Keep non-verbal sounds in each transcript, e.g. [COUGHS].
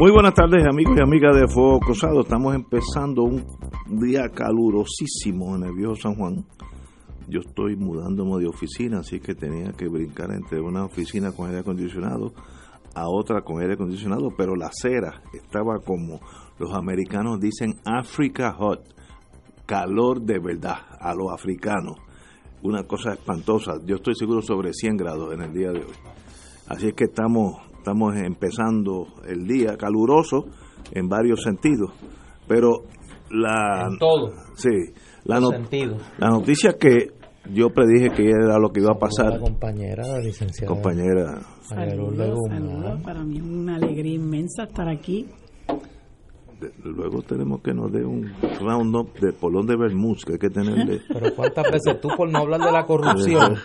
Muy buenas tardes amigos y amigas de Fuego Cruzado. Estamos empezando un día calurosísimo en el viejo San Juan. Yo estoy mudándome de oficina, así que tenía que brincar entre una oficina con aire acondicionado a otra con aire acondicionado, pero la acera estaba como los americanos dicen Africa Hot, calor de verdad a los africanos. Una cosa espantosa. Yo estoy seguro sobre 100 grados en el día de hoy. Así es que estamos estamos empezando el día caluroso en varios sentidos, pero la en todo. Sí, la, no, la noticia que yo predije que era lo que iba a pasar. La compañera, la licenciada. Compañera. Saludos, saludos. Para mí es una alegría inmensa estar aquí luego tenemos que nos dé un round up de polón de Bermúdez que hay que tenerle. [LAUGHS] Pero cuántas veces tú por no hablar de la corrupción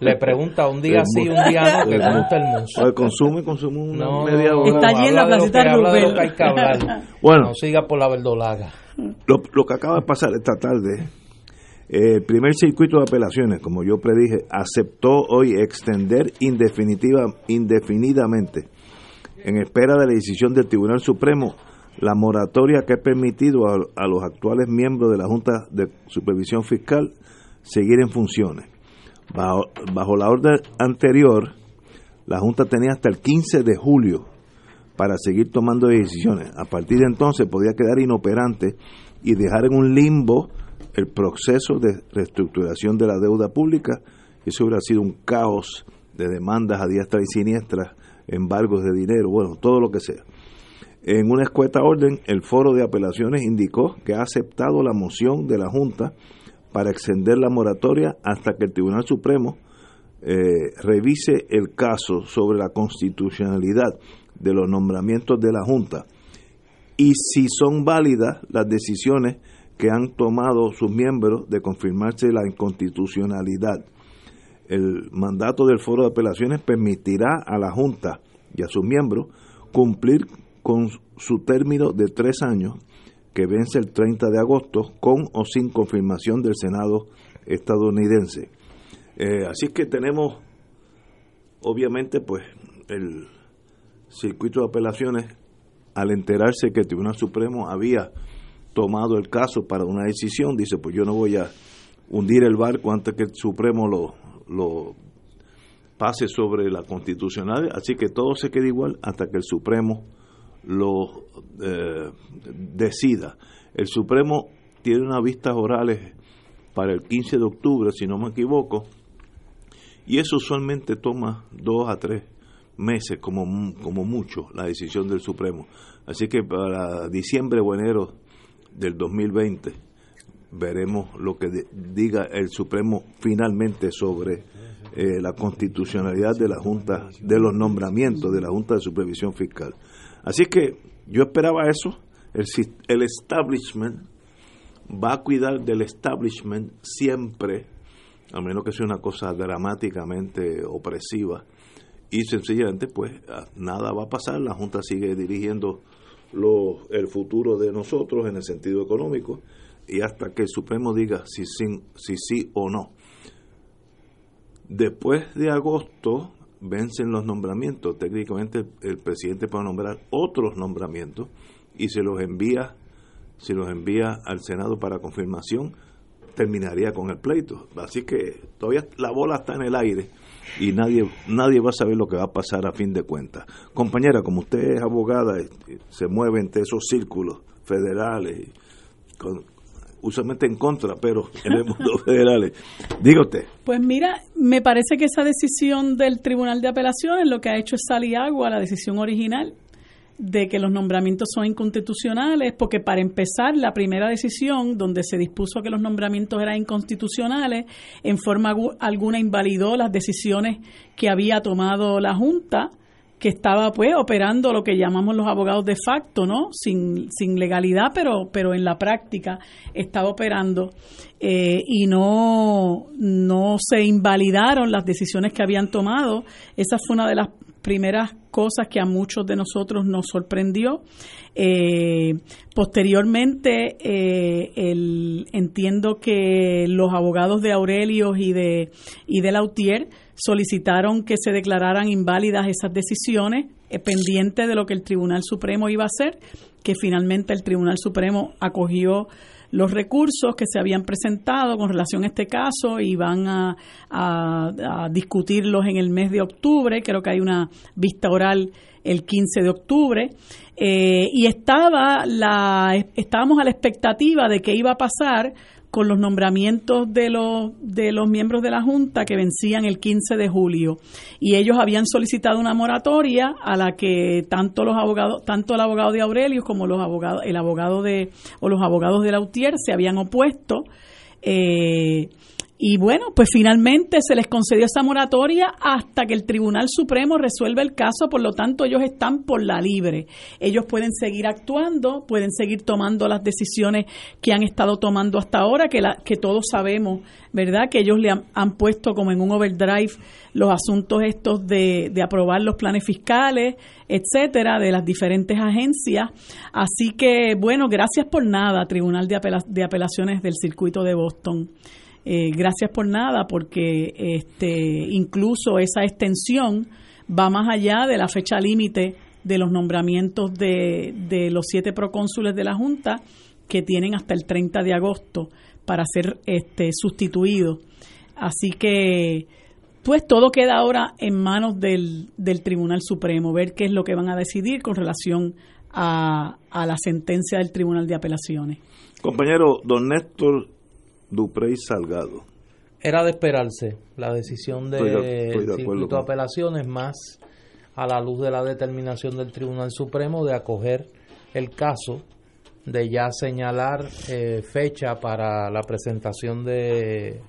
le preguntas un día sí, un día no, que gusta el mundo. consume, consume una media hora. Está lleno la placita Rubén. [LAUGHS] Bueno, no siga por la verdolaga. Lo, lo que acaba de pasar esta tarde el primer circuito de apelaciones, como yo predije, aceptó hoy extender indefinitiva, indefinidamente, en espera de la decisión del Tribunal Supremo, la moratoria que ha permitido a, los actuales miembros de la Junta de Supervisión Fiscal seguir en funciones. Bajo, bajo, la orden anterior, la Junta tenía hasta el 15 de julio para seguir tomando decisiones. A partir de entonces podía quedar inoperante y dejar en un limbo el proceso de reestructuración de la deuda pública. Eso hubiera sido un caos de demandas a diestra y siniestra, embargos de dinero, bueno, todo lo que sea. En una escueta orden, el foro de apelaciones indicó que ha aceptado la moción de la Junta para extender la moratoria hasta que el Tribunal Supremo eh, revise el caso sobre la constitucionalidad de los nombramientos de la Junta y si son válidas las decisiones que han tomado sus miembros de confirmarse la inconstitucionalidad. El mandato del foro de apelaciones permitirá a la Junta y a sus miembros cumplir con su término de tres años, que vence el 30 de agosto, con o sin confirmación del Senado estadounidense. Eh, así que tenemos, obviamente, pues el circuito de apelaciones, al enterarse que el Tribunal Supremo había tomado el caso para una decisión, dice, pues yo no voy a hundir el barco antes que el Supremo lo, lo pase sobre la constitucional, así que todo se queda igual hasta que el Supremo lo eh, decida. El Supremo tiene unas vistas orales para el 15 de octubre, si no me equivoco, y eso usualmente toma dos a tres meses como, como mucho la decisión del Supremo. Así que para diciembre o enero del 2020 veremos lo que diga el Supremo finalmente sobre eh, la constitucionalidad de la Junta, de los nombramientos de la Junta de Supervisión Fiscal. Así que yo esperaba eso. El, el establishment va a cuidar del establishment siempre, a menos que sea una cosa dramáticamente opresiva. Y sencillamente, pues nada va a pasar. La Junta sigue dirigiendo lo, el futuro de nosotros en el sentido económico y hasta que el Supremo diga si, si, si sí o no. Después de agosto, vencen los nombramientos. Técnicamente el, presidente puede nombrar otros nombramientos y se los envía, se los envía al Senado para confirmación, terminaría con el pleito. Así que todavía la bola está en el aire y nadie nadie va a saber lo que va a pasar a fin de cuentas. Compañera, como usted es abogada, se mueve entre esos círculos federales, usualmente en contra, pero [LAUGHS] en el mundo federal. Diga usted. Pues mira, me parece que esa decisión del Tribunal de Apelaciones lo que ha hecho es salir agua a la decisión original de que los nombramientos son inconstitucionales, porque para empezar, la primera decisión donde se dispuso que los nombramientos eran inconstitucionales, en forma alguna invalidó las decisiones que había tomado la Junta que estaba pues operando lo que llamamos los abogados de facto, ¿no? Sin, sin legalidad, pero, pero en la práctica estaba operando eh, y no, no se invalidaron las decisiones que habían tomado. Esa fue una de las primeras cosas que a muchos de nosotros nos sorprendió. Eh, posteriormente, eh, entiendo que los abogados de Aurelio y de, y de Lautier solicitaron que se declararan inválidas esas decisiones, eh, pendiente de lo que el Tribunal Supremo iba a hacer, que finalmente el Tribunal Supremo acogió los recursos que se habían presentado con relación a este caso y van a, discutirlos en el mes de octubre. Creo que hay una vista oral el 15 de octubre. Eh, y estaba la, estábamos a la expectativa de qué iba a pasar con los nombramientos de los, de los miembros de la Junta que vencían el 15 de julio. Y ellos habían solicitado una moratoria a la que tanto los abogados, tanto el abogado de Aurelio como los abogados, el abogado de, o los abogados de Lautier se habían opuesto. Eh, y bueno, pues finalmente se les concedió esa moratoria hasta que el Tribunal Supremo resuelva el caso, por lo tanto ellos están por la libre. Ellos pueden seguir actuando, pueden seguir tomando las decisiones que han estado tomando hasta ahora, que, la, que todos sabemos, ¿verdad? Que ellos le han, puesto como en un overdrive los asuntos estos de, de aprobar los planes fiscales, etcétera, de las diferentes agencias. Así que, bueno, gracias por nada, Tribunal de, de Apelaciones del Circuito de Boston. Eh, gracias por nada, porque este, incluso esa extensión va más allá de la fecha límite de los nombramientos de, de los siete procónsules de la Junta, que tienen hasta el 30 de agosto para ser este, sustituidos. Así que, pues todo queda ahora en manos del, del Tribunal Supremo, ver qué es lo que van a decidir con relación a, a la sentencia del Tribunal de Apelaciones. Compañero, don Néstor Duprey Salgado. Era de esperarse la decisión del de circuito de apelaciones más a la luz de la determinación del Tribunal Supremo de acoger el caso, de ya señalar eh, fecha para la presentación de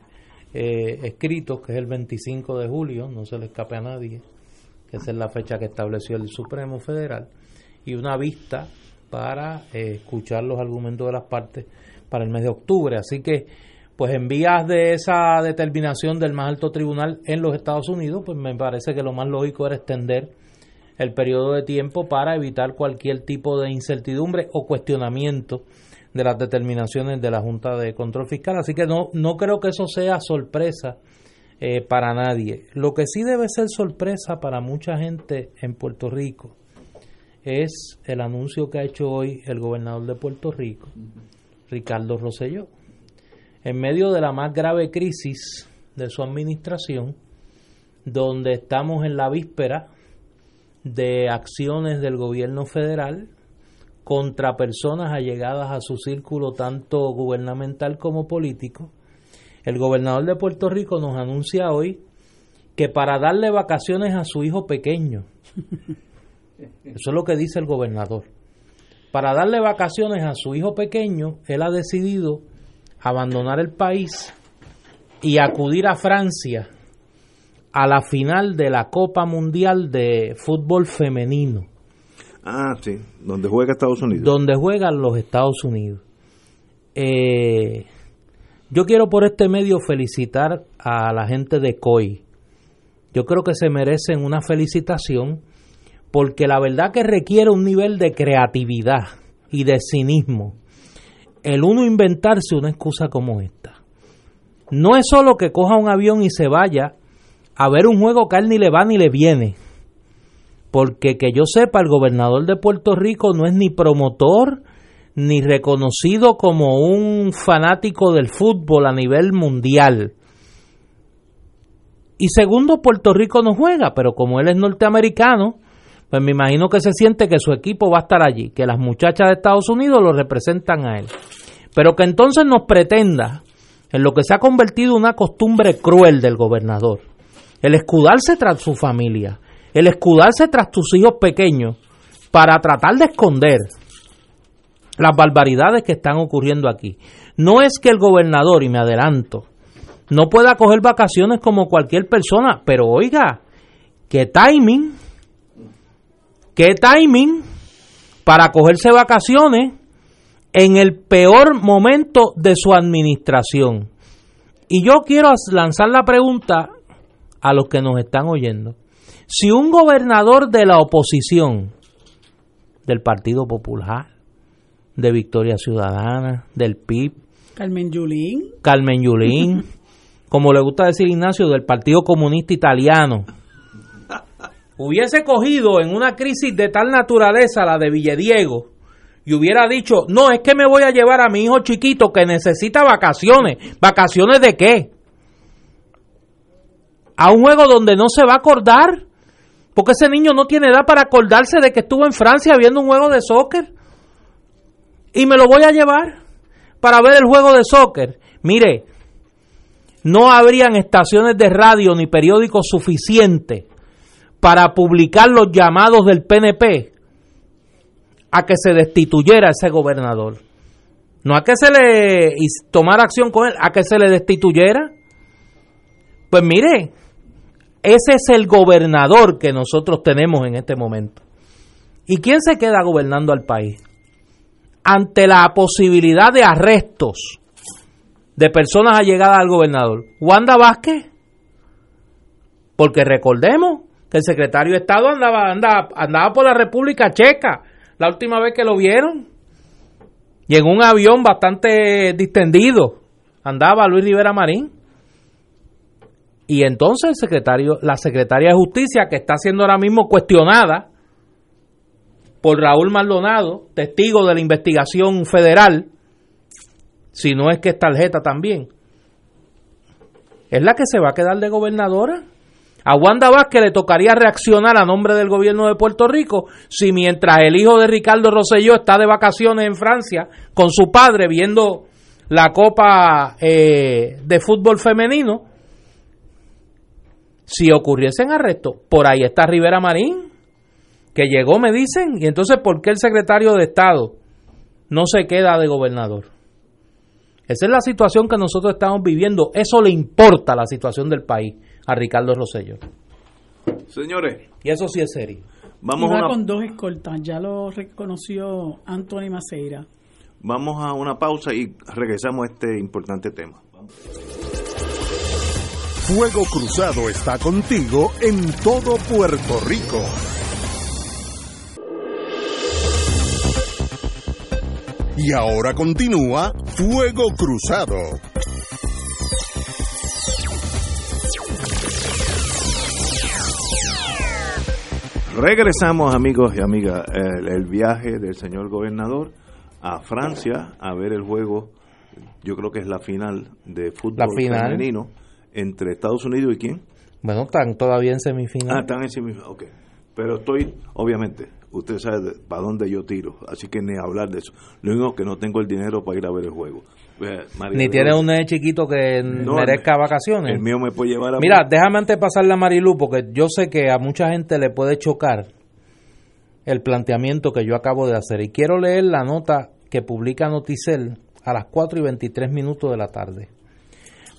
eh, escritos, que es el 25 de julio, no se le escape a nadie, que esa es la fecha que estableció el Supremo Federal, y una vista para eh, escuchar los argumentos de las partes para el mes de octubre. Así que pues en vías de esa determinación del más alto tribunal en los Estados Unidos, pues me parece que lo más lógico era extender el periodo de tiempo para evitar cualquier tipo de incertidumbre o cuestionamiento de las determinaciones de la Junta de Control Fiscal. Así que no, no creo que eso sea sorpresa eh, para nadie. Lo que sí debe ser sorpresa para mucha gente en Puerto Rico es el anuncio que ha hecho hoy el gobernador de Puerto Rico, Ricardo Rosselló. En medio de la más grave crisis de su administración, donde estamos en la víspera de acciones del gobierno federal contra personas allegadas a su círculo tanto gubernamental como político, el gobernador de Puerto Rico nos anuncia hoy que para darle vacaciones a su hijo pequeño, [LAUGHS] eso es lo que dice el gobernador, para darle vacaciones a su hijo pequeño, él ha decidido abandonar el país y acudir a Francia a la final de la Copa Mundial de Fútbol Femenino. Ah, sí, donde juega Estados Unidos. Donde juegan los Estados Unidos. Eh, yo quiero por este medio felicitar a la gente de COI. Yo creo que se merecen una felicitación porque la verdad que requiere un nivel de creatividad y de cinismo el uno inventarse una excusa como esta. No es solo que coja un avión y se vaya a ver un juego que a él ni le va ni le viene. Porque que yo sepa, el gobernador de Puerto Rico no es ni promotor ni reconocido como un fanático del fútbol a nivel mundial. Y segundo, Puerto Rico no juega, pero como él es norteamericano, pues me imagino que se siente que su equipo va a estar allí, que las muchachas de Estados Unidos lo representan a él. Pero que entonces nos pretenda, en lo que se ha convertido una costumbre cruel del gobernador, el escudarse tras su familia, el escudarse tras tus hijos pequeños, para tratar de esconder las barbaridades que están ocurriendo aquí. No es que el gobernador, y me adelanto, no pueda coger vacaciones como cualquier persona, pero oiga, qué timing ¿Qué timing para cogerse vacaciones en el peor momento de su administración? Y yo quiero lanzar la pregunta a los que nos están oyendo. Si un gobernador de la oposición, del Partido Popular, de Victoria Ciudadana, del PIB, Carmen Yulín, Carmen Yulín, [LAUGHS] como le gusta decir Ignacio, del Partido Comunista Italiano, hubiese cogido en una crisis de tal naturaleza la de Villediego y hubiera dicho, no, es que me voy a llevar a mi hijo chiquito que necesita vacaciones. ¿Vacaciones de qué? A un juego donde no se va a acordar. Porque ese niño no tiene edad para acordarse de que estuvo en Francia viendo un juego de soccer. Y me lo voy a llevar para ver el juego de soccer. Mire, no habrían estaciones de radio ni periódicos suficientes para publicar los llamados del PNP a que se destituyera ese gobernador. No a que se le y tomar acción con él, a que se le destituyera. Pues mire, ese es el gobernador que nosotros tenemos en este momento. ¿Y quién se queda gobernando al país? Ante la posibilidad de arrestos de personas allegadas al gobernador. Wanda Vázquez. Porque recordemos el secretario de Estado andaba, andaba, andaba por la República Checa la última vez que lo vieron. Y en un avión bastante distendido andaba Luis Rivera Marín. Y entonces el secretario, la secretaria de Justicia, que está siendo ahora mismo cuestionada por Raúl Maldonado, testigo de la investigación federal, si no es que es tarjeta también, es la que se va a quedar de gobernadora. A Wanda Vázquez le tocaría reaccionar a nombre del gobierno de Puerto Rico si mientras el hijo de Ricardo Rosselló está de vacaciones en Francia con su padre viendo la Copa eh, de Fútbol Femenino, si ocurriesen arrestos, por ahí está Rivera Marín, que llegó, me dicen, y entonces, ¿por qué el secretario de Estado no se queda de gobernador? Esa es la situación que nosotros estamos viviendo. Eso le importa la situación del país a Ricardo Rosello. Señores. Y eso sí es serio. Vamos a con dos escoltas, ya lo reconoció Anthony Maceira. Vamos a una pausa y regresamos a este importante tema. Fuego Cruzado está contigo en todo Puerto Rico. Y ahora continúa Fuego Cruzado. Regresamos amigos y amigas, el, viaje del señor gobernador a Francia a ver el juego, yo creo que es la final de fútbol femenino entre Estados Unidos y quién? Bueno, están todavía en semifinal. Ah, están en semifinal, ok. Pero estoy, obviamente, usted sabe para dónde yo tiro, así que ni hablar de eso. Lo único que no tengo el dinero para ir a ver el juego. Ni tiene un nene chiquito que merezca vacaciones. El mío me puede llevar a... Mira, déjame antes pasarle a Marilu, porque yo sé que a mucha gente le puede chocar el planteamiento que yo acabo de hacer. Y quiero leer la nota que publica Noticel a las 4 y 23 minutos de la tarde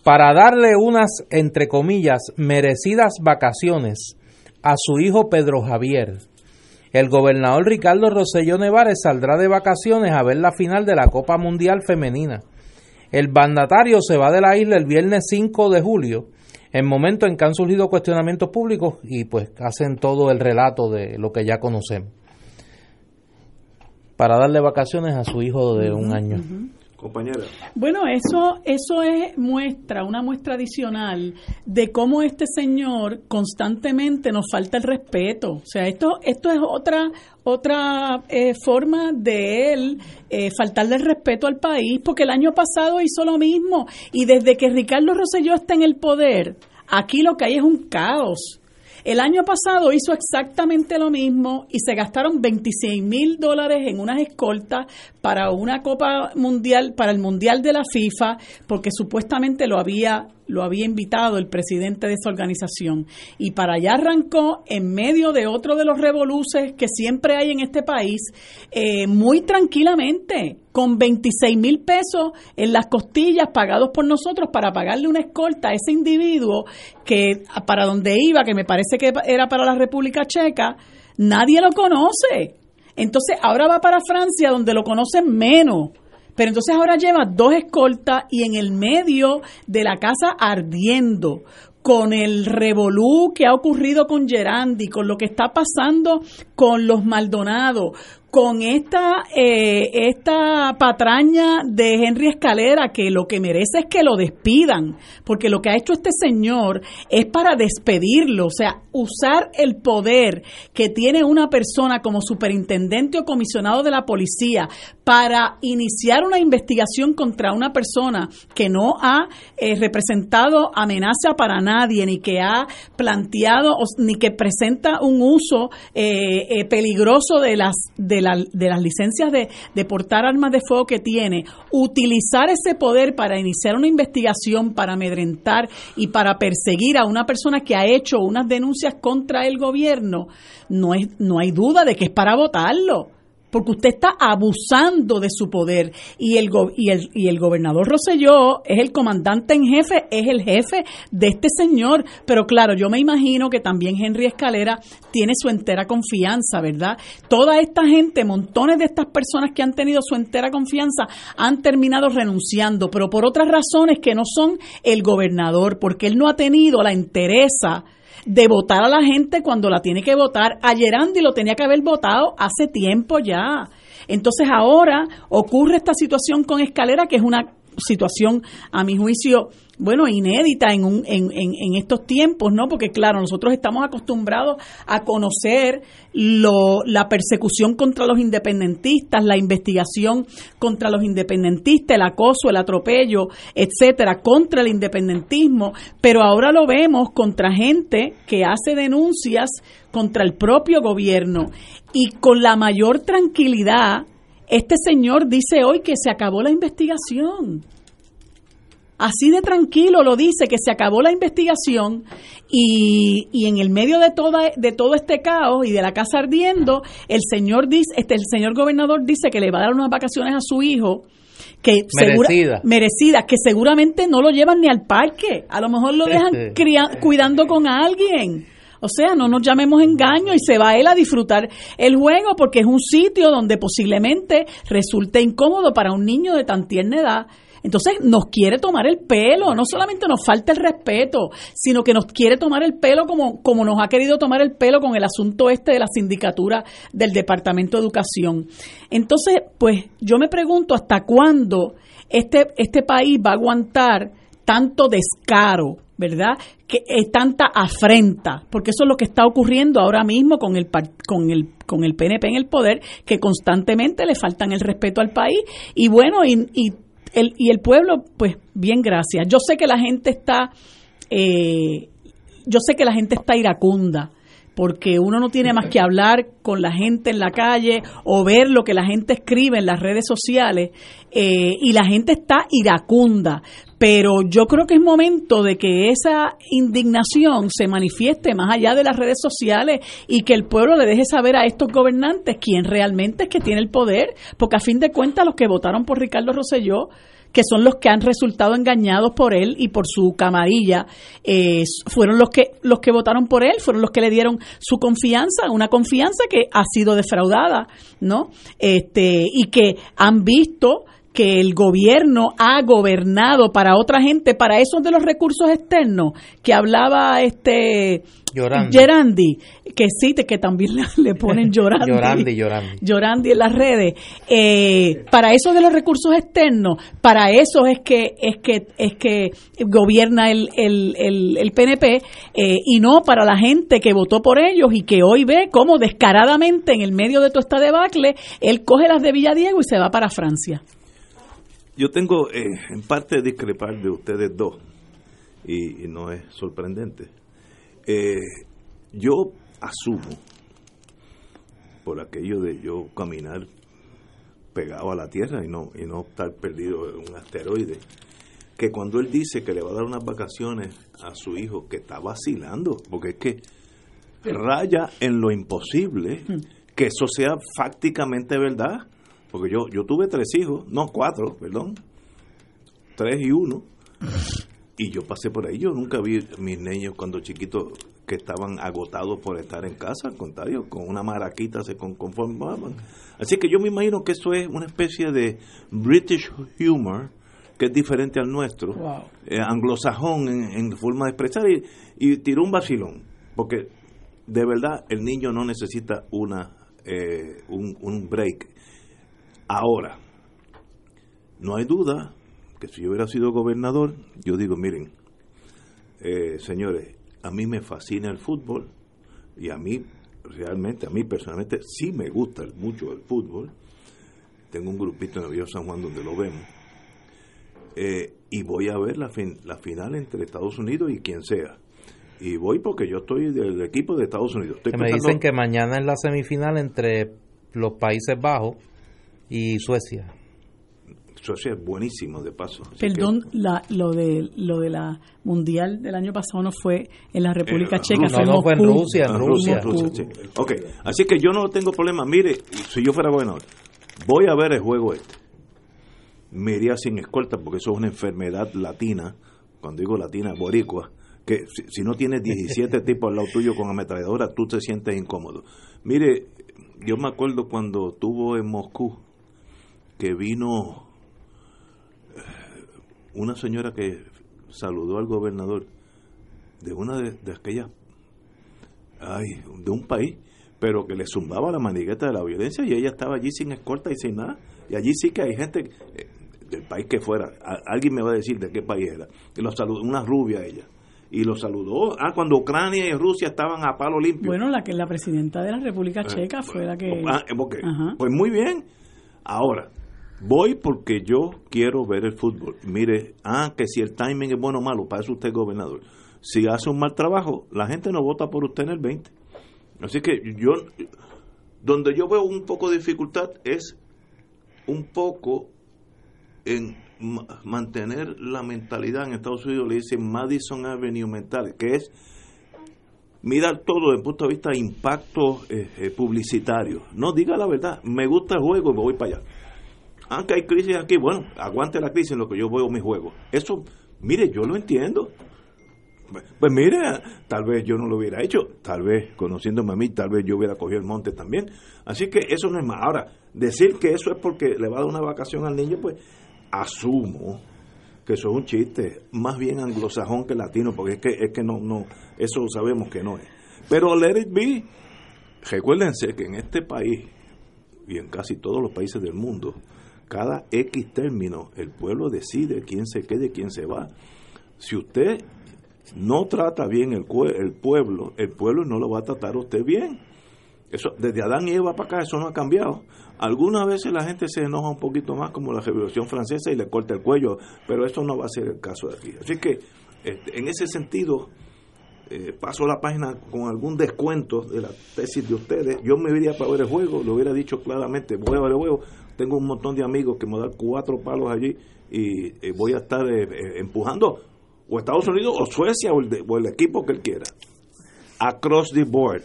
para darle unas, entre comillas, merecidas vacaciones a su hijo Pedro Javier. El gobernador Ricardo Rosselló Nevares saldrá de vacaciones a ver la final de la Copa Mundial Femenina. El mandatario se va de la isla el viernes 5 de julio, en momento en que han surgido cuestionamientos públicos y pues hacen todo el relato de lo que ya conocemos. Para darle vacaciones a su hijo de un año. Compañera. Bueno, eso, eso es muestra, una muestra adicional de cómo este señor constantemente nos falta el respeto. O sea, esto, esto es otra, otra eh, forma de él eh, faltarle el respeto al país, porque el año pasado hizo lo mismo. Y desde que Ricardo Rosselló está en el poder, aquí lo que hay es un caos. El año pasado hizo exactamente lo mismo y se gastaron 26 mil dólares en unas escoltas para una Copa Mundial, para el Mundial de la FIFA, porque supuestamente lo había lo había invitado el presidente de esa organización. Y para allá arrancó en medio de otro de los revoluces que siempre hay en este país, eh, muy tranquilamente, con 26 mil pesos en las costillas pagados por nosotros para pagarle una escolta a ese individuo que para donde iba, que me parece que era para la República Checa, Nadie lo conoce. Entonces ahora va para Francia donde lo conocen menos. Pero entonces ahora lleva dos escoltas y en el medio de la casa ardiendo, con el revolú que ha ocurrido con Gerandi, con lo que está pasando con los Maldonado, con esta, eh, esta patraña de Henry Escalera, que lo que merece es que lo despidan, porque lo que ha hecho este señor es para despedirlo, o sea, usar el poder que tiene una persona como superintendente o comisionado de la policía para iniciar una investigación contra una persona que no ha eh, representado amenaza para nadie, ni que ha planteado, ni que presenta un uso eh, peligroso de las de de las licencias de, de portar armas de fuego que tiene, utilizar ese poder para iniciar una investigación, para amedrentar y para perseguir a una persona que ha hecho unas denuncias contra el gobierno, no, es, no hay duda de que es para votarlo porque usted está abusando de su poder y el, y el, y el gobernador Roselló es el comandante en jefe, es el jefe de este señor, pero claro, yo me imagino que también Henry Escalera tiene su entera confianza, ¿verdad? Toda esta gente, montones de estas personas que han tenido su entera confianza han terminado renunciando, pero por otras razones que no son el gobernador, porque él no ha tenido la entereza de votar a la gente cuando la tiene que votar. Ayer Andy lo tenía que haber votado hace tiempo ya. Entonces ahora ocurre esta situación con Escalera, que es una situación, a mi juicio, bueno, inédita en, un, en, en, estos tiempos, ¿no? Porque claro, nosotros estamos acostumbrados a conocer lo, la persecución contra los independentistas, la investigación contra los independentistas, el acoso, el atropello, etcétera, contra el independentismo, pero ahora lo vemos contra gente que hace denuncias contra el propio gobierno y con la mayor tranquilidad este señor dice hoy que se acabó la investigación. Así de tranquilo lo dice, que se acabó la investigación y, y, en el medio de, toda, de todo este caos y de la casa ardiendo, el señor, dice, este, el señor gobernador dice que le va a dar unas vacaciones a su hijo que merecidas, que seguramente no lo llevan ni al parque, a lo mejor lo dejan este. cuidando con alguien. O sea, no nos llamemos engaño y se va él a disfrutar el juego porque es un sitio donde posiblemente resulte incómodo para un niño de tan tierna edad. Entonces nos quiere tomar el pelo, no solamente nos falta el respeto, sino que nos quiere tomar el pelo como, como nos ha querido tomar el pelo con el asunto este de la sindicatura del Departamento de Educación. Entonces, pues yo me pregunto hasta cuándo este, este país va a aguantar tanto descaro, ¿verdad? Que es tanta afrenta, porque eso es lo que está ocurriendo ahora mismo con el con el con el PNP en el poder, que constantemente le faltan el respeto al país y bueno y, y el y el pueblo, pues bien gracias. Yo sé que la gente está eh, yo sé que la gente está iracunda porque uno no tiene más que hablar con la gente en la calle o ver lo que la gente escribe en las redes sociales eh, y la gente está iracunda. Pero yo creo que es momento de que esa indignación se manifieste más allá de las redes sociales y que el pueblo le deje saber a estos gobernantes quién realmente es que tiene el poder, porque a fin de cuentas los que votaron por Ricardo Rosselló que son los que han resultado engañados por él y por su camarilla, eh, fueron los que, los que votaron por él, fueron los que le dieron su confianza, una confianza que ha sido defraudada, ¿no? Este, y que han visto que el gobierno ha gobernado para otra gente, para esos de los recursos externos que hablaba este Gerandi, que sí, que también le, ponen [LAUGHS] Llorandi. Llorandi, Llorandi. Llorandi en las redes. Eh, para eso de los recursos externos, para eso es que es que es que gobierna el, el, el, PNP eh, y no para la gente que votó por ellos y que hoy ve cómo descaradamente en el medio de toda esta debacle él coge las de Villadiego y se va para Francia. Yo tengo eh, en parte discrepar de ustedes dos y, no es sorprendente. Eh, yo asumo, por aquello de yo caminar pegado a la tierra y no, y no estar perdido en un asteroide, que cuando él dice que le va a dar unas vacaciones a su hijo, que está vacilando, porque es que raya en lo imposible hmm. que eso sea fácticamente verdad. Porque yo, yo tuve tres hijos, no cuatro, perdón, tres y uno. Y yo pasé por ahí, yo nunca vi mis niños cuando chiquitos que estaban agotados por estar en casa, al contrario, con una maraquita se conformaban. Así que yo me imagino que eso es una especie de British humor que es diferente al nuestro, eh, anglosajón en, forma de expresar y, tiró un vacilón, porque de verdad el niño no necesita una eh, un, un break. Ahora, no hay duda que si yo hubiera sido gobernador, yo digo, miren, eh, señores, a mí me fascina el fútbol y a mí, realmente, a mí personalmente, sí me gusta mucho el fútbol. Tengo un grupito en el Viejo San Juan donde lo vemos. Eh, y voy a ver la, la final entre Estados Unidos y quien sea. Y voy porque yo estoy del equipo de Estados Unidos. me dicen que mañana es la semifinal entre los Países Bajos y Suecia. Suecia es buenísimo de paso. Perdón, la, lo de lo de la mundial del año pasado no fue en la República Checa, fue, no, fue en Rusia, en Rusia. Ok, así que yo no tengo problema. Mire, si yo fuera gobernador, voy a ver el juego este. Me iría sin escolta porque eso es una enfermedad latina. Cuando digo latina, boricua que si, no tienes 17 [LAUGHS] tipos al lado tuyo con ametralladora, tú te sientes incómodo. Mire, yo me acuerdo cuando estuvo en Moscú, que vino una señora que saludó al gobernador de una de, aquellas, ay, de un país, pero que le zumbaba la manigueta de la violencia y ella estaba allí sin escolta y sin nada. Y allí sí que hay gente eh, del país que fuera, alguien me va a decir de qué país era, que lo saludó, una rubia ella y lo saludó. Ah, cuando Ucrania y Rusia estaban a palo limpio. Bueno, la que la presidenta de la República eh, Checa fue la que. Ah, pues muy bien. Ahora, Voy porque yo quiero ver el fútbol. Mire, ah, que si el timing es bueno o malo, para eso usted es gobernador. Si hace un mal trabajo, la gente no vota por usted en el 20. Así que yo, donde yo veo un poco de dificultad es un poco en mantener la mentalidad en Estados Unidos, le dicen Madison Avenue mental, que es mirar todo desde el punto de vista de impacto eh, eh, publicitario. No diga la verdad, me gusta el juego y me voy para allá aunque hay crisis aquí, bueno, aguante la crisis en lo que yo veo mi juego. Eso, mire, yo lo entiendo. Pues mire, tal vez yo no lo hubiera hecho, tal vez conociéndome a mí, tal vez yo hubiera cogido el monte también. Así que eso no es más. Ahora, decir que eso es porque le va a dar una vacación al niño, pues asumo que eso es un chiste, más bien anglosajón que latino, porque es que, es que no, no, eso sabemos que no es. Pero let it be, recuérdense que en este país y en casi todos los países del mundo, cada X término el pueblo decide quién se quede quién se va. Si usted no trata bien el, el pueblo, el pueblo no lo va a tratar usted bien. Eso, desde Adán y Eva para acá eso no ha cambiado. Algunas veces la gente se enoja un poquito más como la Revolución Francesa y le corta el cuello, pero eso no va a ser el caso de aquí. Así que este, en ese sentido, eh, paso la página con algún descuento de la tesis de ustedes. Yo me iría para ver el juego, lo hubiera dicho claramente, voy el juego, tengo un montón de amigos que me dan cuatro palos allí y voy a estar eh, eh, empujando o Estados Unidos o Suecia o el, equipo que él quiera. Across the board.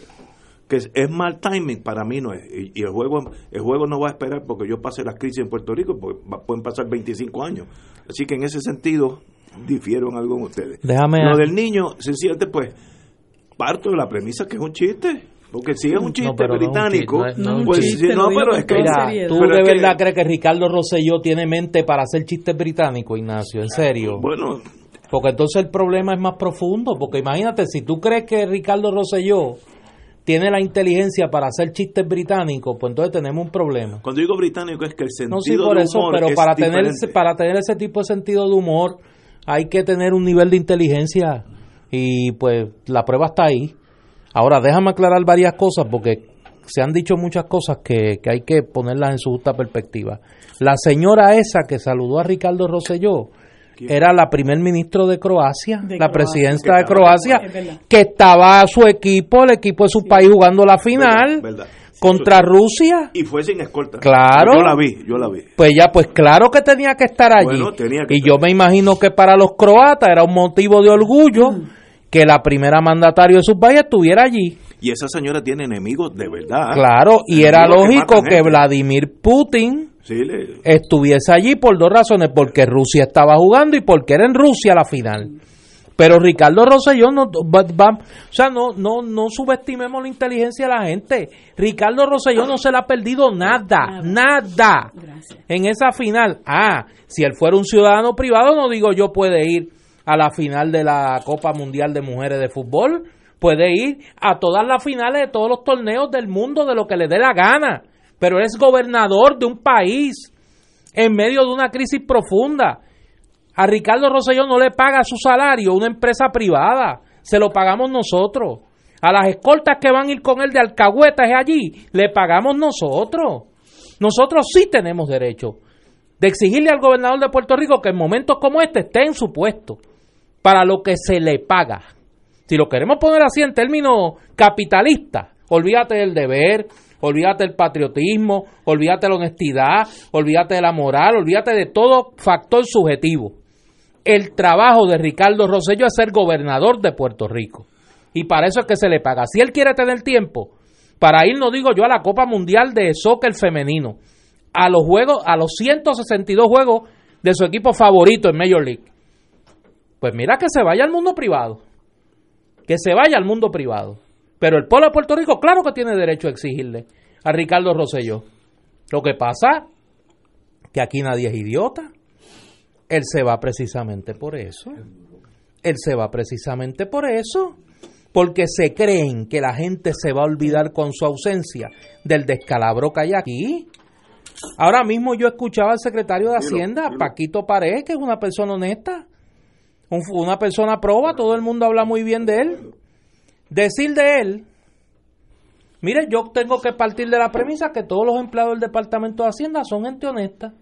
Que es, mal timing, para mí no es. Y, el juego el juego no va a esperar porque yo pase las crisis en Puerto Rico, porque pueden pasar 25 años. Así que en ese sentido, difiero en algo en ustedes. Déjame Lo del niño, sencillamente, pues, parto de la premisa que es un chiste. Porque si es un chiste británico, pues no, pero es que. Mira, ¿tú de verdad crees que Ricardo Rosselló tiene mente para hacer chistes británicos, Ignacio? ¿En serio? Bueno. Porque entonces el problema es más profundo. Porque imagínate, si tú crees que Ricardo Rosselló tiene la inteligencia para hacer chistes británicos, pues entonces tenemos un problema. Cuando digo británico es que el sentido no, sí, por eso, pero para tener, para tener ese tipo de sentido de humor hay que tener un nivel de inteligencia y pues la prueba está ahí. Ahora, déjame aclarar varias cosas porque se han dicho muchas cosas que, hay que ponerlas en su justa perspectiva. La señora esa que saludó a Ricardo Rosselló era la primer ministro de Croacia, la presidenta de Croacia, que estaba su equipo, el equipo de su país jugando la final. contra Rusia. Y fue sin escolta. Claro. Yo la vi, yo la vi. Pues ya, pues claro que tenía que estar allí. y yo me imagino que para los croatas era un motivo de orgullo. Mm que la primera mandatario de su país estuviera allí. Y esa señora tiene enemigos de verdad. Claro, y era lógico que, Vladimir Putin estuviese allí por dos razones, porque Rusia estaba jugando y porque era en Rusia la final. Pero Ricardo Rosselló no va, o sea, no, no, no subestimemos la inteligencia de la gente. Ricardo Rosselló no se le ha perdido nada, nada, en esa final. Ah, si él fuera un ciudadano privado, no digo yo puede ir a la final de la Copa Mundial de Mujeres de Fútbol, puede ir a todas las finales de todos los torneos del mundo de lo que le dé la gana, pero es gobernador de un país en medio de una crisis profunda a Ricardo Rosselló no le paga su salario una empresa privada, se lo pagamos nosotros. A las escoltas que van a ir con él de alcahuetas allí, le pagamos nosotros. Nosotros sí tenemos derecho de exigirle al gobernador de Puerto Rico que en momentos como este esté en su puesto para lo que se le paga. Si lo queremos poner así en términos capitalistas, olvídate del deber, olvídate del patriotismo, olvídate de la honestidad, olvídate de la moral, olvídate de todo factor subjetivo el trabajo de Ricardo Rosselló es ser gobernador de Puerto Rico. Y para eso es que se le paga. Si él quiere tener tiempo para ir, no digo yo, a la Copa Mundial de Soccer Femenino, a los juegos, a los 162 juegos de su equipo favorito en Major League, pues mira que se vaya al mundo privado. Que se vaya al mundo privado. Pero el pueblo de Puerto Rico, claro que tiene derecho a exigirle a Ricardo Rosselló. Lo que pasa que aquí nadie es idiota. Él se va precisamente por eso. Él se va precisamente por eso. Porque se creen que la gente se va a olvidar con su ausencia del descalabro que hay aquí. Ahora mismo yo escuchaba al secretario de Hacienda, Paquito Pared, que es una persona honesta, una persona proba, todo el mundo habla muy bien de él. Decir de él, mire, yo tengo que partir de la premisa que todos los empleados del Departamento de Hacienda son gente honesta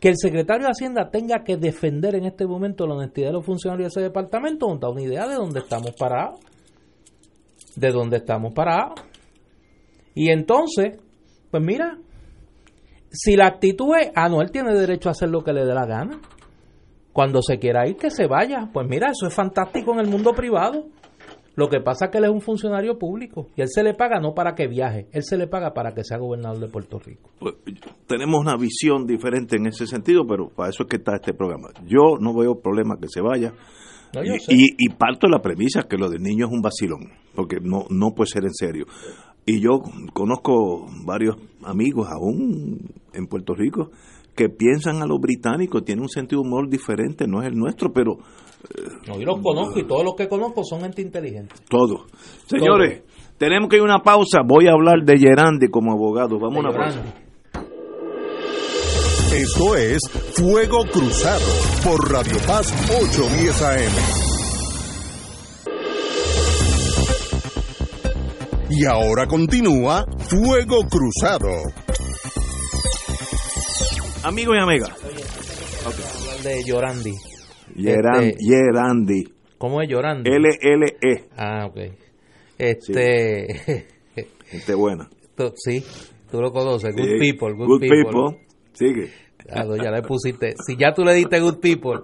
que el secretario de Hacienda tenga que defender en este momento la honestidad de los funcionarios de ese departamento, nos da una idea de dónde estamos parados. De dónde estamos parados. Y entonces, pues mira, si la actitud es, ah, no, él tiene derecho a hacer lo que le dé la gana. Cuando se quiera ir, que se vaya. Pues mira, eso es fantástico en el mundo privado. Lo que pasa es que él es un funcionario público y él se le paga no para que viaje, él se le paga para que sea gobernador de Puerto Rico. Pues, tenemos una visión diferente en ese sentido, pero para eso es que está este programa. Yo no veo problema que se vaya. y, parto de la premisa que lo del niño es un vacilón, porque no, no puede ser en serio. Y yo conozco varios amigos aún en Puerto Rico que piensan a los británicos, tienen un sentido de humor diferente, no es el nuestro, pero no, yo los conozco y todos los que conozco son gente inteligente. Todos. Señores, tenemos que ir a una pausa. Voy a hablar de Gerandi como abogado. Vamos a una pausa. Esto es Fuego Cruzado por Radio Paz 810 AM. Y ahora continúa Fuego Cruzado. Amigos y amigas. de Llorandi. Yerandi. Este, ¿Cómo es Llorandi? L-L-E. Ah, ok. Este. [LAUGHS] Este buena. sí, tú lo conoces. Good people, good, people. Sigue. Ah, ya le pusiste. Si ya tú le diste good people,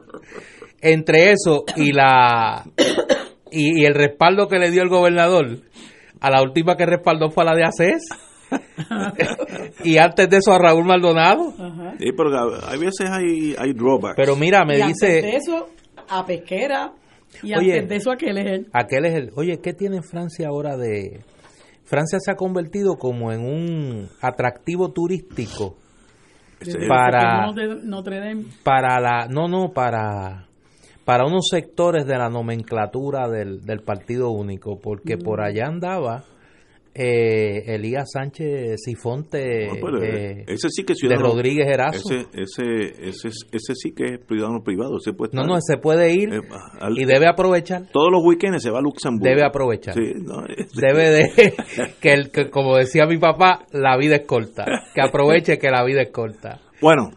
entre eso y la. Y, el respaldo que le dio el gobernador, a la última que respaldó fue a la de ACES. [LAUGHS] y antes de eso a Raúl Maldonado. Sí, pero a veces hay, hay drawbacks. Pero mira, me dice... Antes de eso a Pesquera y antes de eso aquel es él. Aquel es el... Oye, ¿qué tiene Francia ahora de...? Francia se ha convertido como en un atractivo turístico para Notre Dame. para la no no para para unos sectores de la nomenclatura del, del partido único porque por allá andaba eh, Elías Sánchez Sifonte eh, ese sí que de Rodríguez Erazo. Ese, ese, ese, ese, sí que es privado privado ese puede no no se puede ir eh, y debe aprovechar. Todos los weekends se va a Luxemburgo. Debe aprovechar. [LAUGHS] Debe de [LAUGHS] que, el, que como decía mi papá la vida es corta. Que aproveche que la vida es corta. Bueno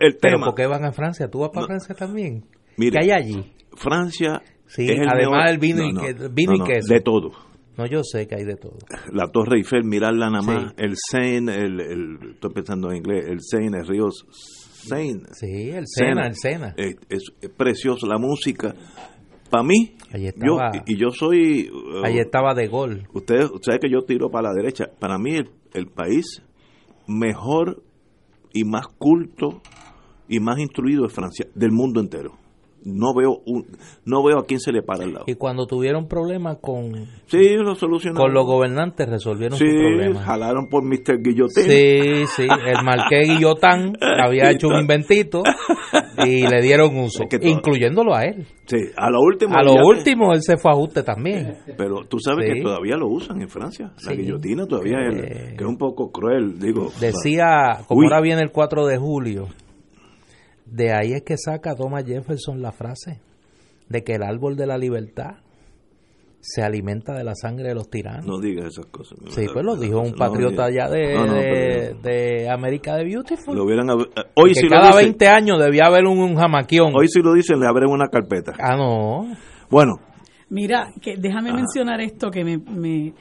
el tema. pero ¿por qué van a Francia? ¿tú vas para Francia también? ¿qué hay allí? Francia sí, además del vino, y, vino y queso. de todo no, yo sé que hay de todo. La Torre Eiffel, mirarla nada más, el Seine, el, el, estoy pensando en inglés, el Seine, el río Seine. Sí, el Sena, el Sena. Es, precioso, la música. Para mí, yo, y yo soy... Uh, ahí estaba de gol. Usted sabe que yo tiro para la derecha. Para mí el, el país mejor y más culto y más instruido es Francia, del mundo entero no veo un, no veo a quién se le para al lado. Y cuando tuvieron problemas con sí, lo solucionaron. con los gobernantes resolvieron sí, su problema. jalaron por Mr. Guillotín. Sí, sí, el marqués Guillotán [LAUGHS] había hecho un inventito y le dieron uso, incluyéndolo a él. Sí, a lo último. A lo último él se fue a ajuste también. Pero tú sabes que todavía lo usan en Francia. La guillotina todavía es, eh, que es un poco cruel, digo. Decía, como ahora viene el 4 de julio, de ahí es que saca Thomas Jefferson la frase de que el árbol de la libertad se alimenta de la sangre de los tiranos. No digas esas cosas. Sí, pues lo dijo un patriota allá de, de, América de Beautiful. Lo hubieran, hoy que cada 20 años debía haber un, un, jamaquión. Hoy si lo dicen le abren una carpeta. Ah, no. Bueno. Mira, que déjame mencionar esto que me, me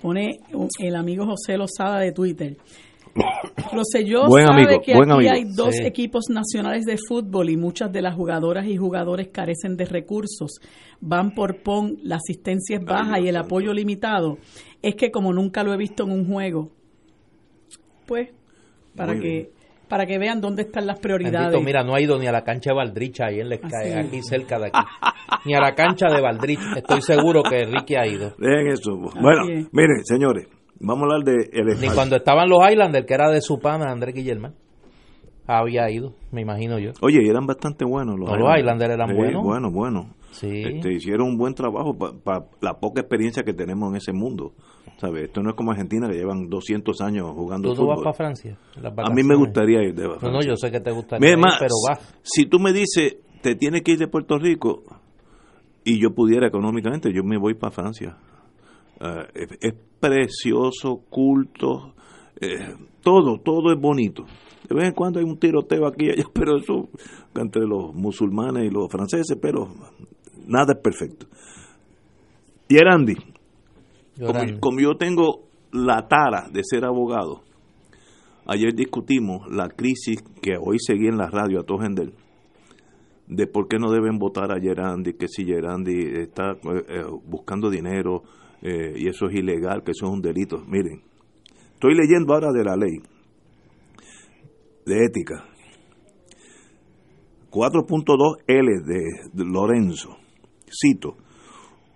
pone el amigo José Lozada de Twitter. Rosselló sabe que aquí hay dos equipos nacionales de fútbol y muchas de las jugadoras y jugadores carecen de recursos. Van por PON, la asistencia es baja y el apoyo limitado. Es que como nunca lo he visto en un juego, pues, para que para que vean dónde están las prioridades. mira, no ha ido ni a la cancha de Valdricha, ahí en la aquí cerca de aquí, ni a la cancha de Valdricha. Estoy seguro que Ricky ha ido. Dejen eso. Bueno, miren, señores, Vamos a hablar de el Ni cuando estaban los Islanders, que era de su pana Andrés Guillermo. Había ido, me imagino yo. Oye, eran bastante buenos los, Islanders. los Islanders. eran buenos. Bueno, bueno. Sí. Este, hicieron un buen trabajo para la poca experiencia que tenemos en ese mundo. ¿Sabes? Esto no es como Argentina que llevan 200 años jugando ¿Tú, vas para Francia? A mí me gustaría ir de Francia. No, no, yo sé que te gustaría ir, pero vas. Si tú me dices, te tienes que ir de Puerto Rico y yo pudiera económicamente, yo me voy para Francia. Uh, es, precioso, culto, eh, todo, todo es bonito. De vez en cuando hay un tiroteo aquí y allá, [LAUGHS] pero eso entre los musulmanes y los franceses, pero nada es perfecto. Y Erandi, como, como, yo tengo la tara de ser abogado, ayer discutimos la crisis que hoy seguí en la radio a todo Gendel, de por qué no deben votar a Gerandi, que si Gerandi está eh, eh, buscando dinero, eh, y eso es ilegal, que eso es un delito. Miren, estoy leyendo ahora de la ley de ética. 4.2L de Lorenzo. Cito,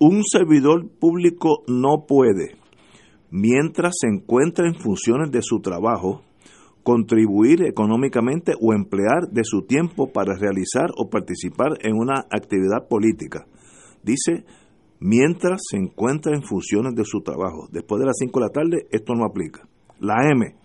un servidor público no puede, mientras se encuentra en funciones de su trabajo, contribuir económicamente o emplear de su tiempo para realizar o participar en una actividad política. Dice mientras se encuentra en funciones de su trabajo. Después de las 5 de la tarde, esto no aplica. La M,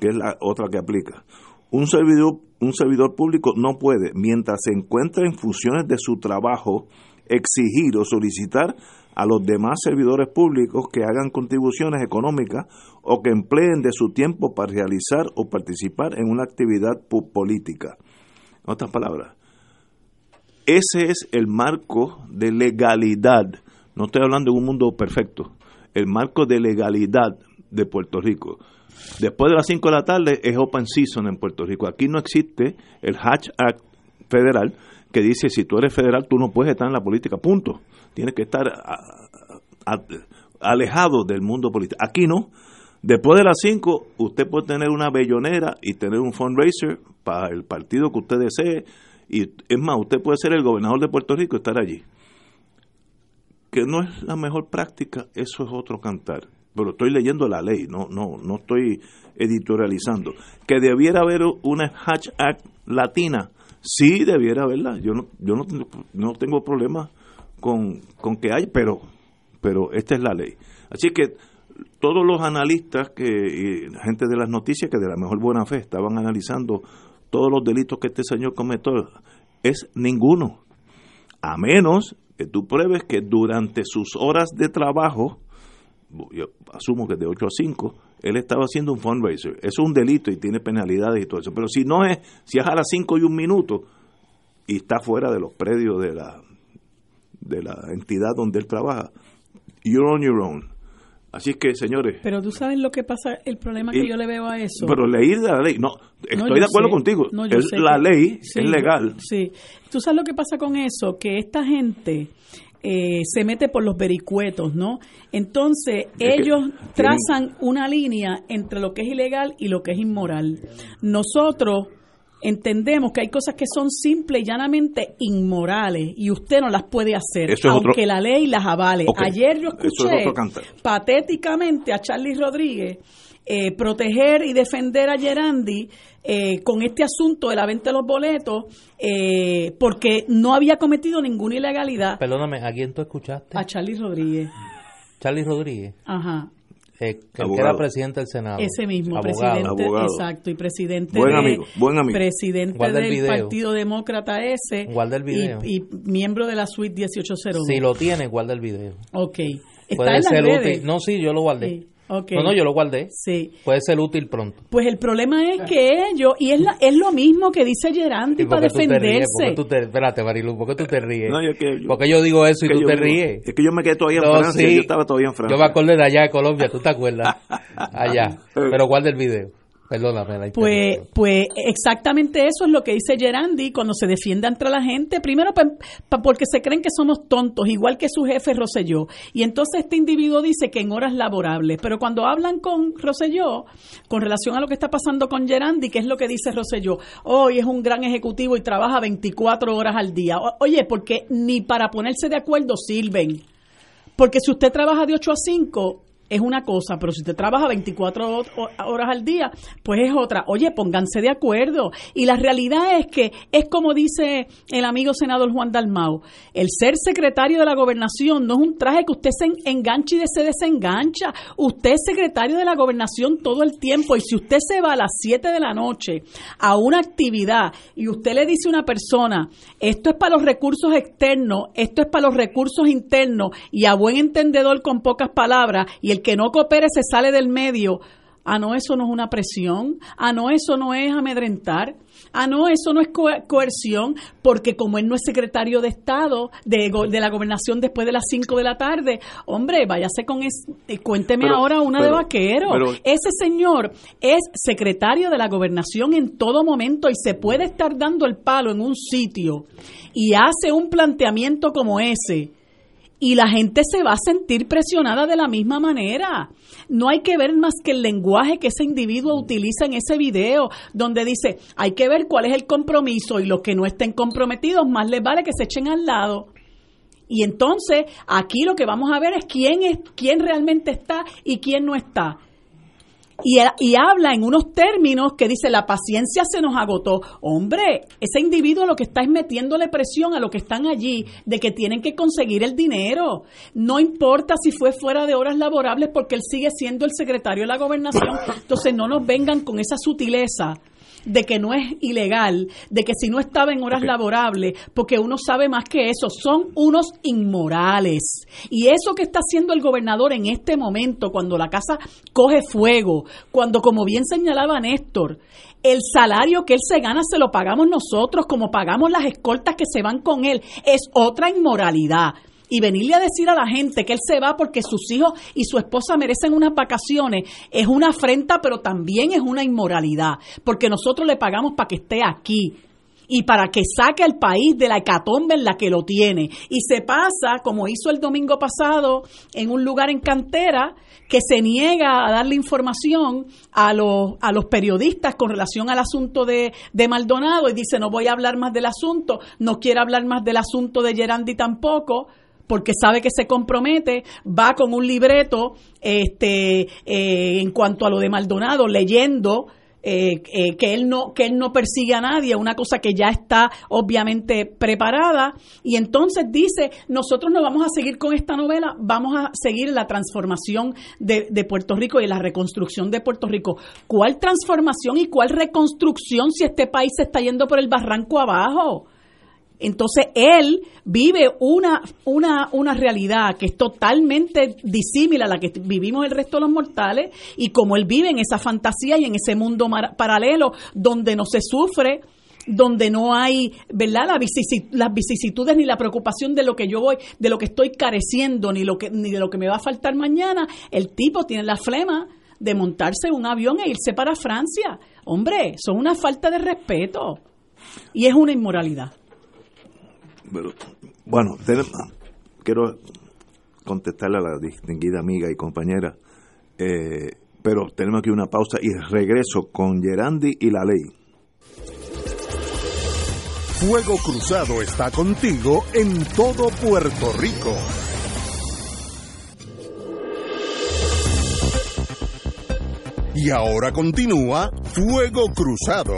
que es la otra que aplica. Un servidor, un servidor público no puede, mientras se encuentra en funciones de su trabajo, exigir o solicitar a los demás servidores públicos que hagan contribuciones económicas o que empleen de su tiempo para realizar o participar en una actividad política. En otras palabras, ese es el marco de legalidad. No estoy hablando de un mundo perfecto. El marco de legalidad de Puerto Rico. Después de las 5 de la tarde es open season en Puerto Rico. Aquí no existe el Hatch Act federal que dice si tú eres federal tú no puedes estar en la política, punto. Tienes que estar alejado del mundo político. Aquí no. Después de las 5 usted puede tener una bellonera y tener un fundraiser para el partido que usted desee y es más, usted puede ser el gobernador de Puerto Rico y estar allí. Que no es la mejor práctica, eso es otro cantar. Pero estoy leyendo la ley, no, no, no estoy editorializando. Que debiera haber una Hatch Act latina, sí debiera haberla. Yo no, yo no, no tengo problema con, con que hay, pero, pero esta es la ley. Así que todos los analistas que y gente de las noticias que de la mejor buena fe estaban analizando todos los delitos que este señor cometió, es ninguno. A menos que tú pruebes que durante sus horas de trabajo, yo asumo que de 8 a 5, él estaba haciendo un fundraiser. Es un delito y tiene penalidades y todo eso. Pero si no es, si es a las 5 y un minuto y está fuera de los predios de la, de la entidad donde él trabaja, you're on your own. Así que, señores. Pero tú sabes lo que pasa, el problema que yo le veo a eso. Pero leer de la ley, no, estoy de acuerdo contigo. es la ley, es legal. Sí. Tú sabes lo que pasa con eso, que esta gente eh, se mete por los vericuetos, ¿no? Entonces, ellos trazan una línea entre lo que es ilegal y lo que es inmoral. Nosotros entendemos que hay cosas que son simples y llanamente inmorales y usted no las puede hacer, aunque la ley las avale. Ayer yo escuché patéticamente a Charlie Rodríguez eh, proteger y defender a Gerandi eh, con este asunto de la venta de los boletos eh, porque no había cometido ninguna ilegalidad. Perdóname, ¿a quién tú escuchaste? A Charlie Rodríguez. Charlie Rodríguez. Ajá. Eh, que era presidente del Senado. Ese mismo, presidente, exacto, y presidente, buen amigo, buen amigo. presidente del Partido Demócrata ese, guarda el video. Y, miembro de la suite 1801. Si lo tiene, guarda el video. Ok. Está en ser útil. No, sí, yo lo guardé. No, no, yo lo guardé. Sí. Puede ser útil pronto. Pues el problema es que ellos, y es, es lo mismo que dice Gerandi para defenderse. Tú te, espérate, Marilu, ¿por qué tú te ríes? No, yo, que, porque yo digo eso y tú te ríes. Es que yo me quedé todavía en Francia, yo estaba todavía en Francia. Yo me acordé de allá de Colombia, ¿tú te acuerdas? [LAUGHS] allá. Pero guarda el video. Perdóname, pues, pues exactamente eso es lo que dice Gerandi cuando se defiende ante la gente. Primero, porque se creen que somos tontos, igual que su jefe Roselló. Y entonces este individuo dice que en horas laborables. Pero cuando hablan con Roselló, con relación a lo que está pasando con Gerandi, ¿qué es lo que dice Roselló? Hoy es un gran ejecutivo y trabaja 24 horas al día. oye, porque ni para ponerse de acuerdo sirven. Porque si usted trabaja de 8 a 5, es una cosa, pero si usted trabaja 24 horas al día, pues es otra. Oye, pónganse de acuerdo. Y la realidad es que es como dice el amigo senador Juan Dalmau, el ser secretario de la gobernación no es un traje que usted se enganche y se desengancha. Usted es secretario de la gobernación todo el tiempo y si usted se va a las 7 de la noche a una actividad y usted le dice a una persona, esto es para los recursos externos, esto es para los recursos internos y a buen entendedor con pocas palabras y el que no coopere se sale del medio. Ah, no, eso no es una presión. Ah, no, eso no es amedrentar. Ah, no, eso no es coerción, porque como él no es secretario de Estado de, de la gobernación después de las 5 de la tarde, hombre, váyase con eso. Eh, cuénteme ahora una de vaquero. Ese señor es secretario de la gobernación en todo momento y se puede estar dando el palo en un sitio y hace un planteamiento como ese y la gente se va a sentir presionada de la misma manera. No hay que ver más que el lenguaje que ese individuo utiliza en ese video, donde dice, hay que ver cuál es el compromiso y los que no estén comprometidos, más les vale que se echen al lado. Y entonces aquí lo que vamos a ver es quién es quién realmente está y quién no está y, habla en unos términos que dice la paciencia se nos agotó. Hombre, ese individuo lo que está es metiéndole presión a los que están allí de que tienen que conseguir el dinero. No importa si fue fuera de horas laborables porque él sigue siendo el secretario de la gobernación. Entonces no nos vengan con esa sutileza de que no es ilegal, de que si no estaba en horas laborables, porque uno sabe más que eso, son unos inmorales. Y eso que está haciendo el gobernador en este momento, cuando la casa coge fuego, cuando, como bien señalaba Néstor, el salario que él se gana se lo pagamos nosotros, como pagamos las escoltas que se van con él, es otra inmoralidad y venirle a decir a la gente que él se va porque sus hijos y su esposa merecen unas vacaciones es una afrenta, pero también es una inmoralidad, porque nosotros le pagamos para que esté aquí y para que saque al país de la hecatombe en la que lo tiene. Y se pasa, como hizo el domingo pasado, en un lugar en cantera, que se niega a darle información a los, a los periodistas con relación al asunto de, de Maldonado y dice, no voy a hablar más del asunto, no quiere hablar más del asunto de Gerandi tampoco porque sabe que se compromete, va con un libreto este, eh, en cuanto a lo de Maldonado, leyendo eh, eh, que él no que él no persigue a nadie, una cosa que ya está obviamente preparada y entonces dice nosotros no vamos a seguir con esta novela, vamos a seguir la transformación de, de Puerto Rico y la reconstrucción de Puerto Rico. ¿Cuál transformación y cuál reconstrucción si este país se está yendo por el barranco abajo? Entonces él vive una, una, una realidad que es totalmente disímil a la que vivimos el resto de los mortales y como él vive en esa fantasía y en ese mundo paralelo donde no se sufre, donde no hay, ¿verdad? las vicisitudes ni la preocupación de lo que yo voy, de lo que estoy careciendo, ni, lo que, ni de lo que me va a faltar mañana, el tipo tiene la flema de montarse un avión e irse para Francia. Hombre, son una falta de respeto y es una inmoralidad. Bueno, quiero contestarle a la distinguida amiga y compañera, eh, pero tenemos aquí una pausa y regreso con Gerandi y la ley. Fuego Cruzado está contigo en todo Puerto Rico. Y ahora continúa Fuego Cruzado.